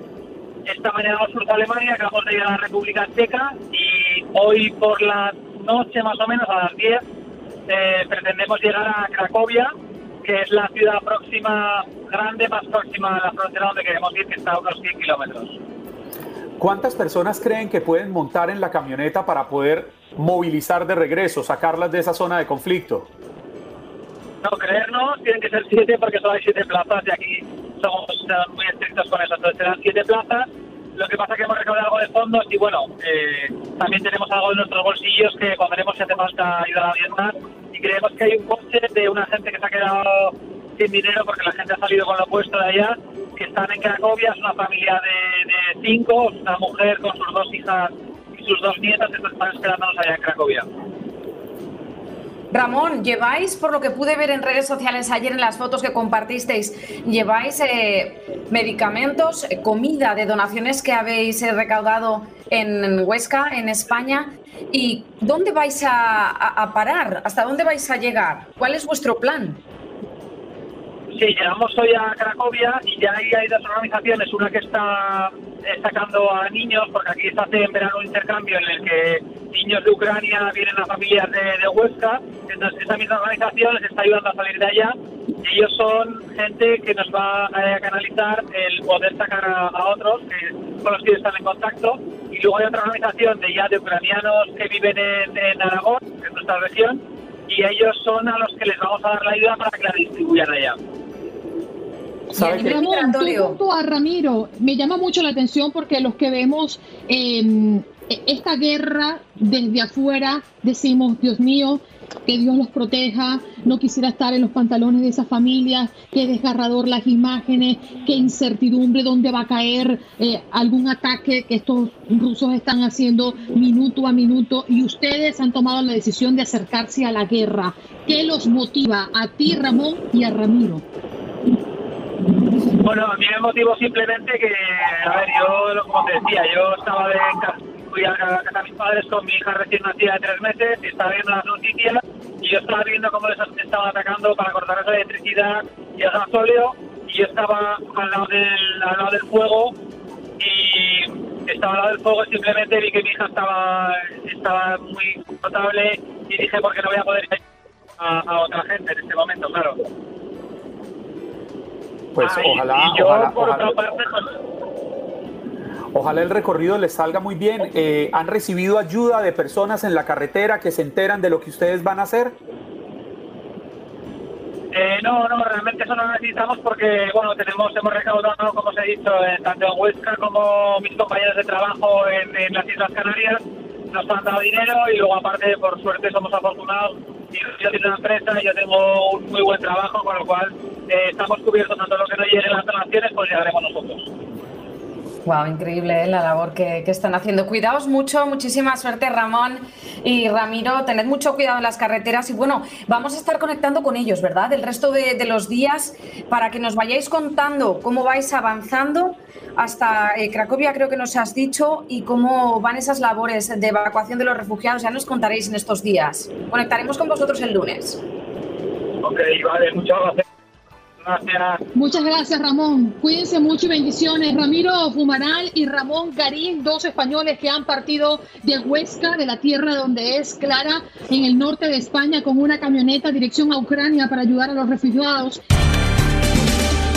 Esta mañana hemos cruzado Alemania, acabamos de ir a la República Checa y hoy por la noche más o menos a las 10 eh, pretendemos llegar a Cracovia, que es la ciudad próxima, grande, más próxima a la frontera donde queremos ir, que está a unos 100 kilómetros. ¿Cuántas personas creen que pueden montar en la camioneta para poder movilizar de regreso, sacarlas de esa zona de conflicto? No creernos, tienen que ser siete porque solo hay siete plazas y aquí somos muy estrictos con eso. Entonces serán siete plazas. Lo que pasa es que hemos recaudado algo de fondos y bueno, eh, también tenemos algo en nuestros bolsillos que cuando veremos si hace falta ayudar a alguien más. Y creemos que hay un coche de una gente que se ha quedado sin dinero porque la gente ha salido con lo puesto de allá, que están en Cracovia, es una familia de, de cinco, una mujer con sus dos hijas y sus dos nietas, están esperándonos allá en Cracovia. Ramón, lleváis, por lo que pude ver en redes sociales ayer en las fotos que compartisteis, lleváis eh, medicamentos, eh, comida de donaciones que habéis eh, recaudado en Huesca, en España. ¿Y dónde vais a, a parar? ¿Hasta dónde vais a llegar? ¿Cuál es vuestro plan? Sí, llegamos hoy a Cracovia y ya ahí hay dos organizaciones, una que está sacando a niños, porque aquí se hace en verano un intercambio en el que niños de Ucrania vienen a familias de, Huesca, entonces esa misma organización les está ayudando a salir de allá. Y ellos son gente que nos va a canalizar el poder sacar a, otros que, con los que están en contacto. Y luego hay otra organización de ya de ucranianos que viven en, en Aragón, en nuestra región, y ellos son a los que les vamos a dar la ayuda para que la distribuyan allá. Ramón, junto a Ramiro, me llama mucho la atención porque los que vemos em, e, esta guerra desde afuera decimos, Dios mío, que Dios los proteja, no quisiera estar en los pantalones de esas familias, qué desgarrador las imágenes, qué incertidumbre, dónde va a caer eh, algún ataque que estos rusos están haciendo minuto a minuto y ustedes han tomado la decisión de acercarse a la guerra. ¿Qué los motiva a ti, Ramón, y a Ramiro? Bueno, a mí me motivó simplemente que, a ver, yo, como te decía, yo estaba de fui a casa de mis padres con mi hija recién nacida de tres meses y estaba viendo las y yo estaba viendo cómo les estaban atacando para cortar esa electricidad y el gasóleo y yo estaba al lado del, al lado del fuego y estaba al lado del fuego y simplemente vi que mi hija estaba, estaba muy notable y dije, ¿por qué no voy a poder ir a, a otra gente en este momento? Claro. Pues ojalá, ojalá, el recorrido les salga muy bien. Eh, ¿Han recibido ayuda de personas en la carretera que se enteran de lo que ustedes van a hacer? Eh, no, no, realmente eso no necesitamos porque, bueno, tenemos, hemos recaudado, como os he dicho, eh, tanto en Huesca como mis compañeros de trabajo en, las Islas Canarias, nos han dado dinero y luego aparte, por suerte, somos afortunados yo tengo una empresa, yo tengo un muy buen trabajo, con lo cual eh, estamos cubiertos tanto lo que no llegue las donaciones, pues llegaremos nosotros. Wow, increíble ¿eh? la labor que, están haciendo. Cuidaos mucho, muchísima suerte Ramón y Ramiro, tened mucho cuidado en las carreteras y bueno, vamos a estar conectando con ellos, ¿verdad? El resto de, los días para que nos vayáis contando cómo vais avanzando hasta eh, Cracovia, creo que nos has dicho, y cómo van esas labores de evacuación de los refugiados. Ya nos contaréis en estos días. Conectaremos con vosotros el lunes. Ok, vale, muchas gracias. Muchas gracias, Ramón. Cuídense mucho y bendiciones. Ramiro Fumaral y Ramón Garín, dos españoles que han partido de Huesca, de la tierra donde es Clara, en el norte de España, con una camioneta dirección a Ucrania para ayudar a los refugiados.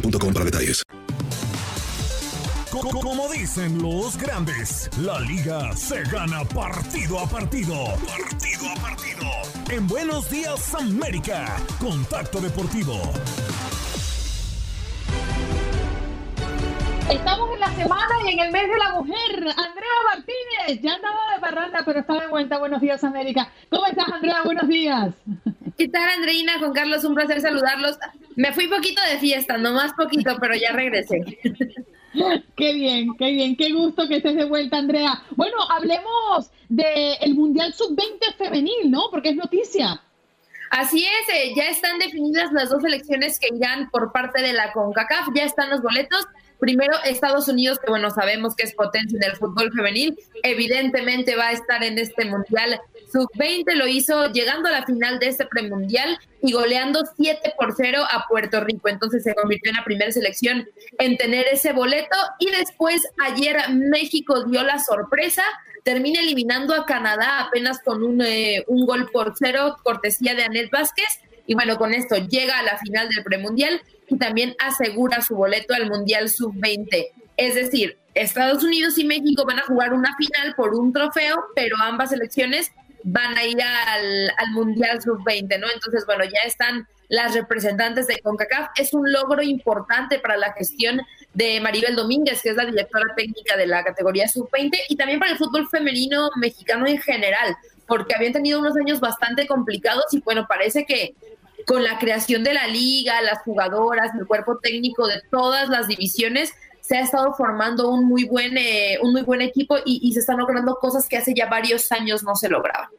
para detalles. Como dicen los grandes, la liga se gana partido a partido. Partido a partido. En Buenos Días América, Contacto Deportivo. Estamos en la semana y en el mes de la mujer. Andrea Martínez, ya andaba de parranda, pero está de vuelta. Buenos días, América. ¿Cómo estás, Andrea? Buenos días. ¿Qué tal, Andreina? Con Carlos, un placer saludarlos. Me fui poquito de fiesta, no más poquito, pero ya regresé. (laughs) Qué bien, qué bien, qué gusto que estés de vuelta, Andrea. Bueno, hablemos del Mundial Sub-20 femenil, ¿no? Porque es noticia. Así es, eh, ya están definidas las dos elecciones que irán por parte de la CONCACAF, ya están los boletos. Primero, Estados Unidos, que bueno, sabemos que es potencia en el fútbol femenil, evidentemente va a estar en este Mundial Sub-20, lo hizo llegando a la final de este premundial y goleando 7 por 0 a Puerto Rico. Entonces se convirtió en la primera selección en tener ese boleto y después ayer México dio la sorpresa termina eliminando a Canadá apenas con un, eh, un gol por cero, cortesía de Anet Vázquez. Y bueno, con esto llega a la final del premundial y también asegura su boleto al Mundial Sub-20. Es decir, Estados Unidos y México van a jugar una final por un trofeo, pero ambas selecciones van a ir al, al Mundial Sub-20, ¿no? Entonces, bueno, ya están las representantes de CONCACAF. Es un logro importante para la gestión de Maribel Domínguez, que es la directora técnica de la categoría sub-20, y también para el fútbol femenino mexicano en general, porque habían tenido unos años bastante complicados y bueno, parece que con la creación de la liga, las jugadoras, el cuerpo técnico de todas las divisiones, se ha estado formando un muy buen, eh, un muy buen equipo y, y se están logrando cosas que hace ya varios años no se lograban.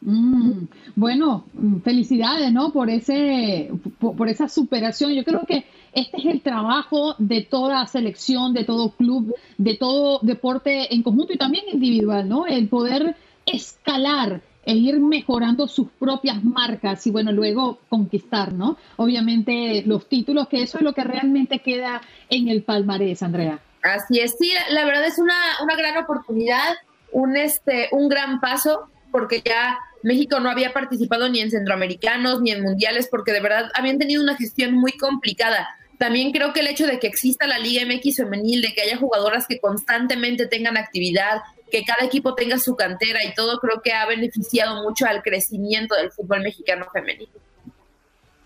Mm, bueno, mm, felicidades, ¿no? Por ese, por, esa superación. Yo creo que este es el trabajo de toda selección, de todo club, de todo deporte en conjunto y también individual, ¿no? El poder escalar e ir mejorando sus propias marcas y bueno, luego conquistar, ¿no? Obviamente los títulos, que eso es lo que realmente queda en el palmarés, Andrea. Así es, sí, la verdad es una, una gran oportunidad, un, este, un gran paso, porque ya México no había participado ni en centroamericanos ni en mundiales porque de verdad habían tenido una gestión muy complicada. También creo que el hecho de que exista la Liga MX femenil, de que haya jugadoras que constantemente tengan actividad, que cada equipo tenga su cantera y todo, creo que ha beneficiado mucho al crecimiento del fútbol mexicano femenil.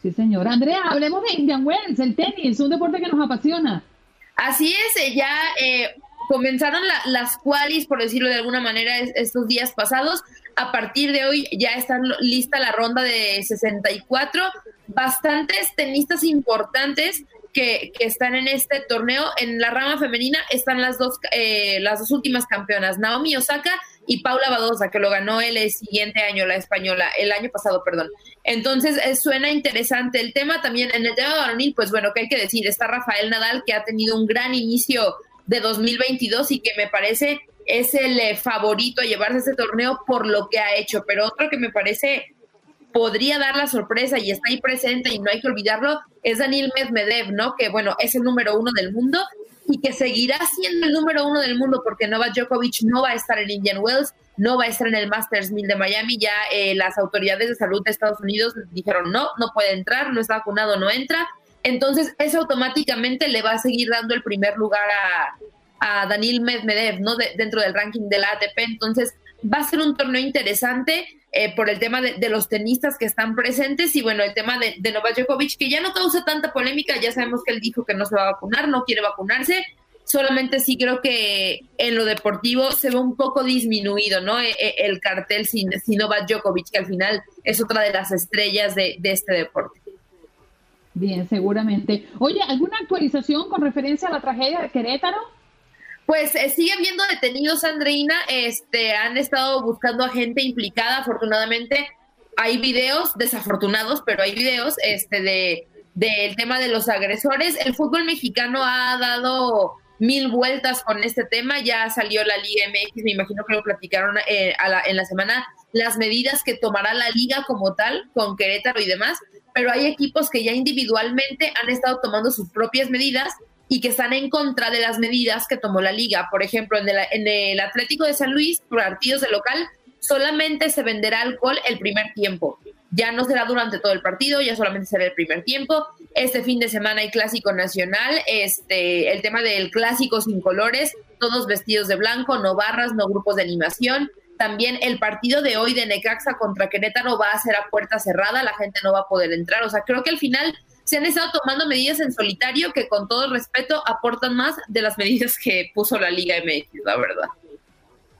Sí, señor. Andrea, hablemos de Indian Wells, el tenis, un deporte que nos apasiona. Así es, eh, ya eh, comenzaron las qualis, por decirlo de alguna manera, estos días pasados a partir de hoy ya está lista la ronda de 64. Bastantes tenistas importantes que, están en este torneo. En la rama femenina están las dos, eh, las dos últimas campeonas, Naomi Osaka y Paula Badosa, que lo ganó el siguiente año, la española, el año pasado, perdón. Entonces, eh, suena interesante el tema. También en el tema varonil, pues bueno, ¿qué hay que decir? Está Rafael Nadal, que ha tenido un gran inicio de 2022 y que me parece es el eh, favorito a llevarse ese torneo por lo que ha hecho, pero otro que me parece podría dar la sorpresa y está ahí presente y no hay que olvidarlo es Daniel Medvedev, ¿no? Que bueno, es el número uno del mundo y que seguirá siendo el número uno del mundo porque Novak Djokovic no va a estar en Indian Wells, no va a estar en el Masters 1000 de Miami. Ya eh, las autoridades de salud de Estados Unidos dijeron no, no puede entrar, no está vacunado, no entra. Entonces, eso automáticamente le va a seguir dando el primer lugar a, a Daniel Medvedev, ¿no? dentro del ranking de la ATP. Entonces, va a ser un torneo interesante eh, por el tema de, los tenistas que están presentes y bueno, el tema de, de Novak Djokovic, que ya no causa tanta polémica, ya sabemos que él dijo que no se va a vacunar, no quiere vacunarse, solamente sí creo que en lo deportivo se ve un poco disminuido, ¿no? E, e, el cartel sin, sin Novak Djokovic, que al final es otra de las estrellas de, de este deporte. Bien, seguramente. Oye, ¿alguna actualización con referencia a la tragedia de Querétaro? Pues eh, siguen viendo detenidos, Andreina. Este, han estado buscando a gente implicada. Afortunadamente, hay videos, desafortunados, pero hay videos este, de del tema de los agresores. El fútbol mexicano ha dado mil vueltas con este tema. Ya salió la Liga MX, me imagino que lo platicaron eh, en la semana, las medidas que tomará la liga como tal, con Querétaro y demás. Pero hay equipos que ya individualmente han estado tomando sus propias medidas y que están en contra de las medidas que tomó la liga. Por ejemplo, en el, Atlético de San Luis, partidos de local, solamente se venderá alcohol el primer tiempo. Ya no será durante todo el partido, ya solamente será el primer tiempo. Este fin de semana hay clásico nacional, este, el tema del clásico sin colores, todos vestidos de blanco, no barras, no grupos de animación. También el partido de hoy de Necaxa contra Querétaro va a ser a puerta cerrada, la gente no va a poder entrar. O sea, creo que al final se han estado tomando medidas en solitario que con todo respeto aportan más de las medidas que puso la Liga MX, la verdad.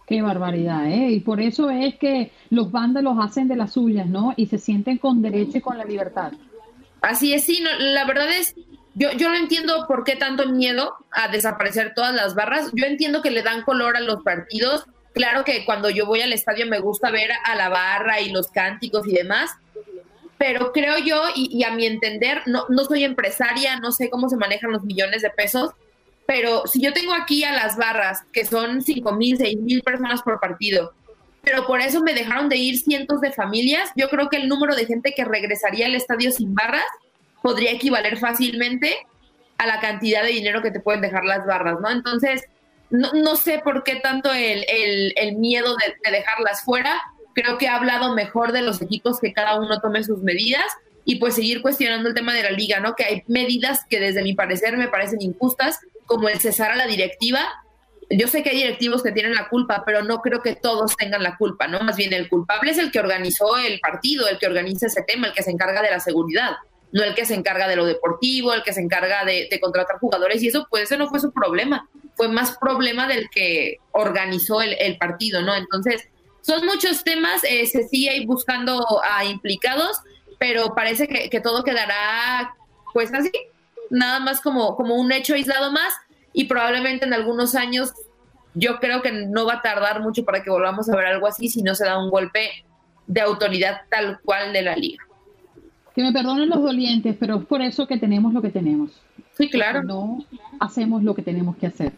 Qué barbaridad, ¿eh? Y por eso es que los vándalos hacen de las suyas, ¿no? Y se sienten con derecho y con la libertad. Así es, sí, la verdad es, yo, yo no entiendo por qué tanto miedo a desaparecer todas las barras. Yo entiendo que le dan color a los partidos. Claro que cuando yo voy al estadio me gusta ver a la barra y los cánticos y demás, pero creo yo, y, a mi entender, no, no soy empresaria, no sé cómo se manejan los millones de pesos, pero si yo tengo aquí a las barras, que son cinco mil, seis mil personas por partido, pero por eso me dejaron de ir cientos de familias, yo creo que el número de gente que regresaría al estadio sin barras podría equivaler fácilmente a la cantidad de dinero que te pueden dejar las barras, ¿no? Entonces, no, no sé por qué tanto el, el, miedo de dejarlas fuera. Creo que ha hablado mejor de los equipos que cada uno tome sus medidas y pues seguir cuestionando el tema de la liga, ¿no? Que hay medidas que desde mi parecer me parecen injustas, como el cesar a la directiva. Yo sé que hay directivos que tienen la culpa, pero no creo que todos tengan la culpa, ¿no? Más bien el culpable es el que organizó el partido, el que organiza ese tema, el que se encarga de la seguridad, no el que se encarga de lo deportivo, el que se encarga de, contratar jugadores, y eso pues ese no fue su problema, fue más problema del que organizó el, partido, ¿no? Entonces, son muchos temas, eh, se sigue ahí buscando a implicados, pero parece que, que todo quedará pues así, nada más como, como un hecho aislado más y probablemente en algunos años yo creo que no va a tardar mucho para que volvamos a ver algo así si no se da un golpe de autoridad tal cual de la liga. Que me perdonen los dolientes, pero es por eso que tenemos lo que tenemos. Sí, claro. No hacemos lo que tenemos que hacer.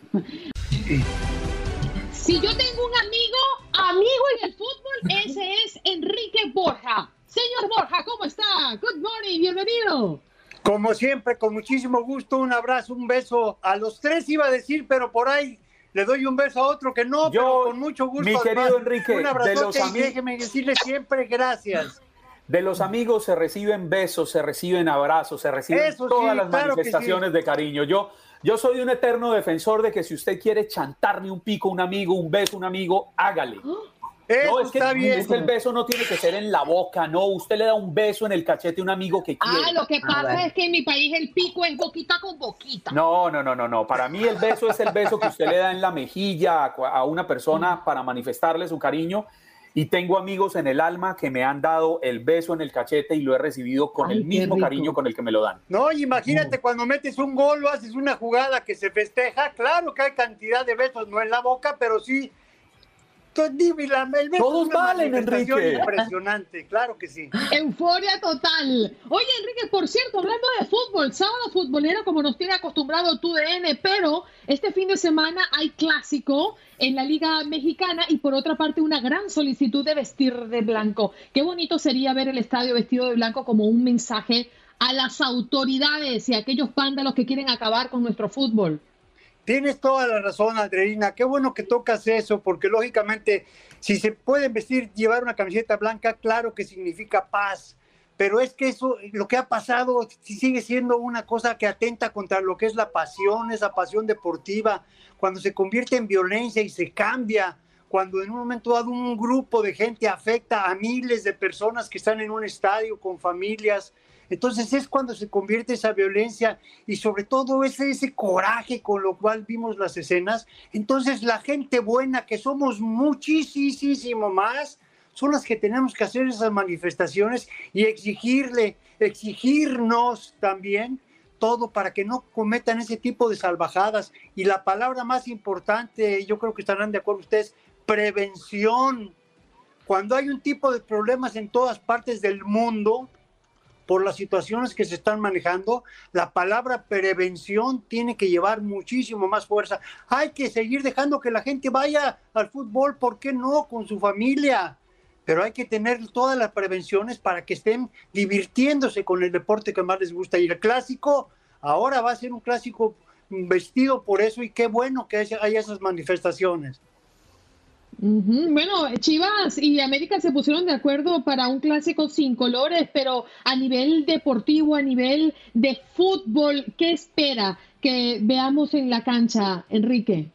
Si yo tengo un amigo, amigo en el fútbol, ese es Enrique Borja. Señor Borja, ¿cómo está? Good morning, bienvenido. Como siempre, con muchísimo gusto, un abrazo, un beso. A los tres iba a decir, pero por ahí le doy un beso a otro que no, Yo, con mucho gusto. Mi querido Enrique, un abrazo de los amigos. déjeme decirle siempre gracias. De los amigos se reciben besos, se reciben abrazos, se reciben todas las manifestaciones de cariño. Yo, yo soy un eterno defensor de que si usted quiere chantarme un pico, un amigo, un beso, un amigo, hágale. (gasps) No, es que, está bien. el beso no tiene que ser en la boca, no. Usted le da un beso en el cachete a un amigo que quiere. Ah, lo que pasa es que en mi país el pico es boquita con boquita. No, no, no, no, no. Para mí el beso es el beso que usted le da en la mejilla a una persona mm. para manifestarle su cariño. Y tengo amigos en el alma que me han dado el beso en el cachete y lo he recibido con el mismo cariño con el que me lo dan. No, imagínate mm. cuando metes un gol o haces una jugada que se festeja, claro que hay cantidad de besos, no en la boca, pero sí todos valen, Enrique. Impresionante, claro que sí. Euforia total. Oye, Enrique, por cierto, hablando de fútbol, sábado futbolero como nos tiene acostumbrado tu DN, pero este fin de semana hay clásico en la Liga Mexicana y por otra parte una gran solicitud de vestir de blanco. Qué bonito sería ver el estadio vestido de blanco como un mensaje a las autoridades y a aquellos pándalos que quieren acabar con nuestro fútbol. Tienes toda la razón, Andreina. Qué bueno que tocas eso, porque lógicamente, si se pueden vestir, llevar una camiseta blanca, claro que significa paz. Pero es que eso, lo que ha pasado, sigue siendo una cosa que atenta contra lo que es la pasión, esa pasión deportiva, cuando se convierte en violencia y se cambia, cuando en un momento dado un grupo de gente afecta a miles de personas que están en un estadio con familias, entonces es cuando se convierte esa violencia y sobre todo ese, ese coraje con lo cual vimos las escenas. Entonces la gente buena, que somos muchísimo más, son las que tenemos que hacer esas manifestaciones y exigirle, exigirnos también todo para que no cometan ese tipo de salvajadas. Y la palabra más importante, yo creo que estarán de acuerdo ustedes, prevención. Cuando hay un tipo de problemas en todas partes del mundo, por las situaciones que se están manejando, la palabra prevención tiene que llevar muchísimo más fuerza. Hay que seguir dejando que la gente vaya al fútbol, ¿por qué no? Con su familia. Pero hay que tener todas las prevenciones para que estén divirtiéndose con el deporte que más les gusta. Y el clásico, ahora va a ser un clásico vestido por eso y qué bueno que haya esas manifestaciones. Bueno, Chivas y América se pusieron de acuerdo para un clásico sin colores, pero a nivel deportivo, a nivel de fútbol, ¿qué espera que veamos en la cancha, Enrique?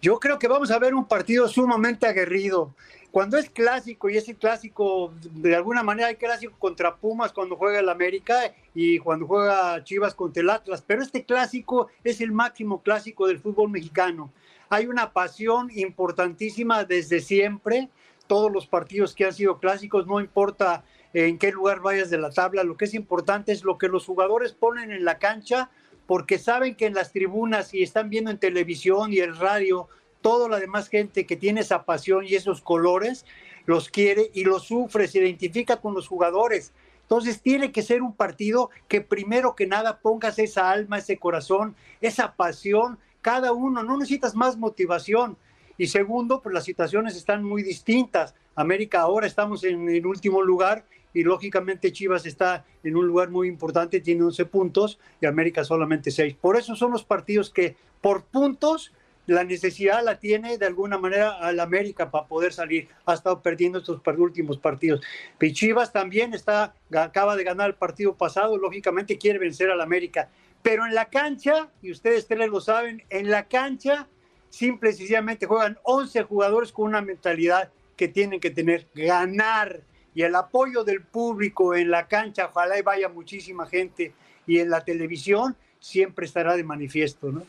Yo creo que vamos a ver un partido sumamente aguerrido. Cuando es clásico y ese clásico, de alguna manera hay clásico contra Pumas cuando juega el América y cuando juega Chivas contra el Atlas, pero este clásico es el máximo clásico del fútbol mexicano hay una pasión importantísima desde siempre. Todos los partidos que han sido clásicos, no importa en qué lugar vayas de la tabla, lo que es importante es lo que los jugadores ponen en la cancha, porque saben que en las tribunas y están viendo en televisión y el radio, toda la demás gente que tiene esa pasión y esos colores, los quiere y los sufre, se identifica con los jugadores. Entonces tiene que ser un partido que primero que nada pongas esa alma, ese corazón, esa pasión, cada uno, no necesitas más motivación. Y segundo, pues las situaciones están muy distintas. América ahora estamos en el último lugar y lógicamente Chivas está en un lugar muy importante, tiene 11 puntos y América solamente 6. Por eso son los partidos que por puntos la necesidad la tiene de alguna manera al América para poder salir. Ha estado perdiendo estos últimos partidos. Y Chivas también está, acaba de ganar el partido pasado, lógicamente quiere vencer al América. Pero en la cancha, y ustedes tres lo saben, en la cancha simple y sencillamente juegan 11 jugadores con una mentalidad que tienen que tener, ganar. Y el apoyo del público en la cancha, ojalá y vaya muchísima gente, y en la televisión siempre estará de manifiesto, ¿no?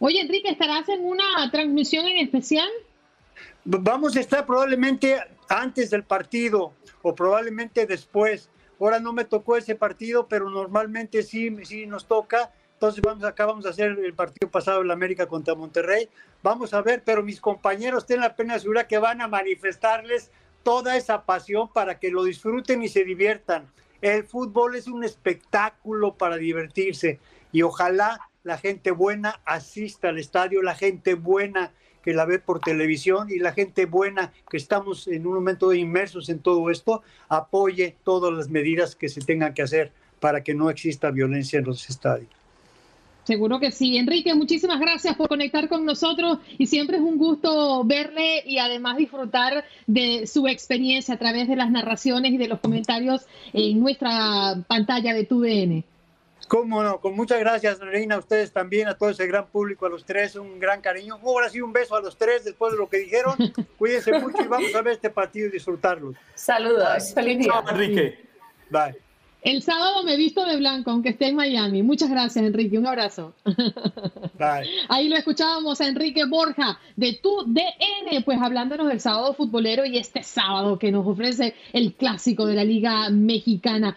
Oye, Enrique, ¿estarás en una transmisión en especial? Vamos a estar probablemente antes del partido o probablemente después. Ahora no me tocó ese partido, pero normalmente sí, sí nos toca. Entonces vamos acá, vamos a hacer el partido pasado la América contra Monterrey. Vamos a ver, pero mis compañeros tienen la pena segura que van a manifestarles toda esa pasión para que lo disfruten y se diviertan. El fútbol es un espectáculo para divertirse y ojalá la gente buena asista al estadio, la gente buena que la ve por televisión y la gente buena que estamos en un momento inmersos en todo esto, apoye todas las medidas que se tengan que hacer para que no exista violencia en los estadios. Seguro que sí. Enrique, muchísimas gracias por conectar con nosotros y siempre es un gusto verle y además disfrutar de su experiencia a través de las narraciones y de los comentarios en nuestra pantalla de TUDN. Cómo no, con muchas gracias, Reina, a ustedes también, a todo ese gran público, a los tres, un gran cariño. Ahora sí, un beso a los tres después de lo que dijeron. (laughs) Cuídense mucho y vamos a ver este partido y disfrutarlo. Saludos, feliz día. Enrique. Bye. El sábado me visto de blanco, aunque esté en Miami. Muchas gracias, Enrique. Un abrazo. (laughs) Bye. Ahí lo escuchábamos a Enrique Borja de tu DN, pues hablándonos del sábado futbolero y este sábado que nos ofrece el clásico de la Liga Mexicana.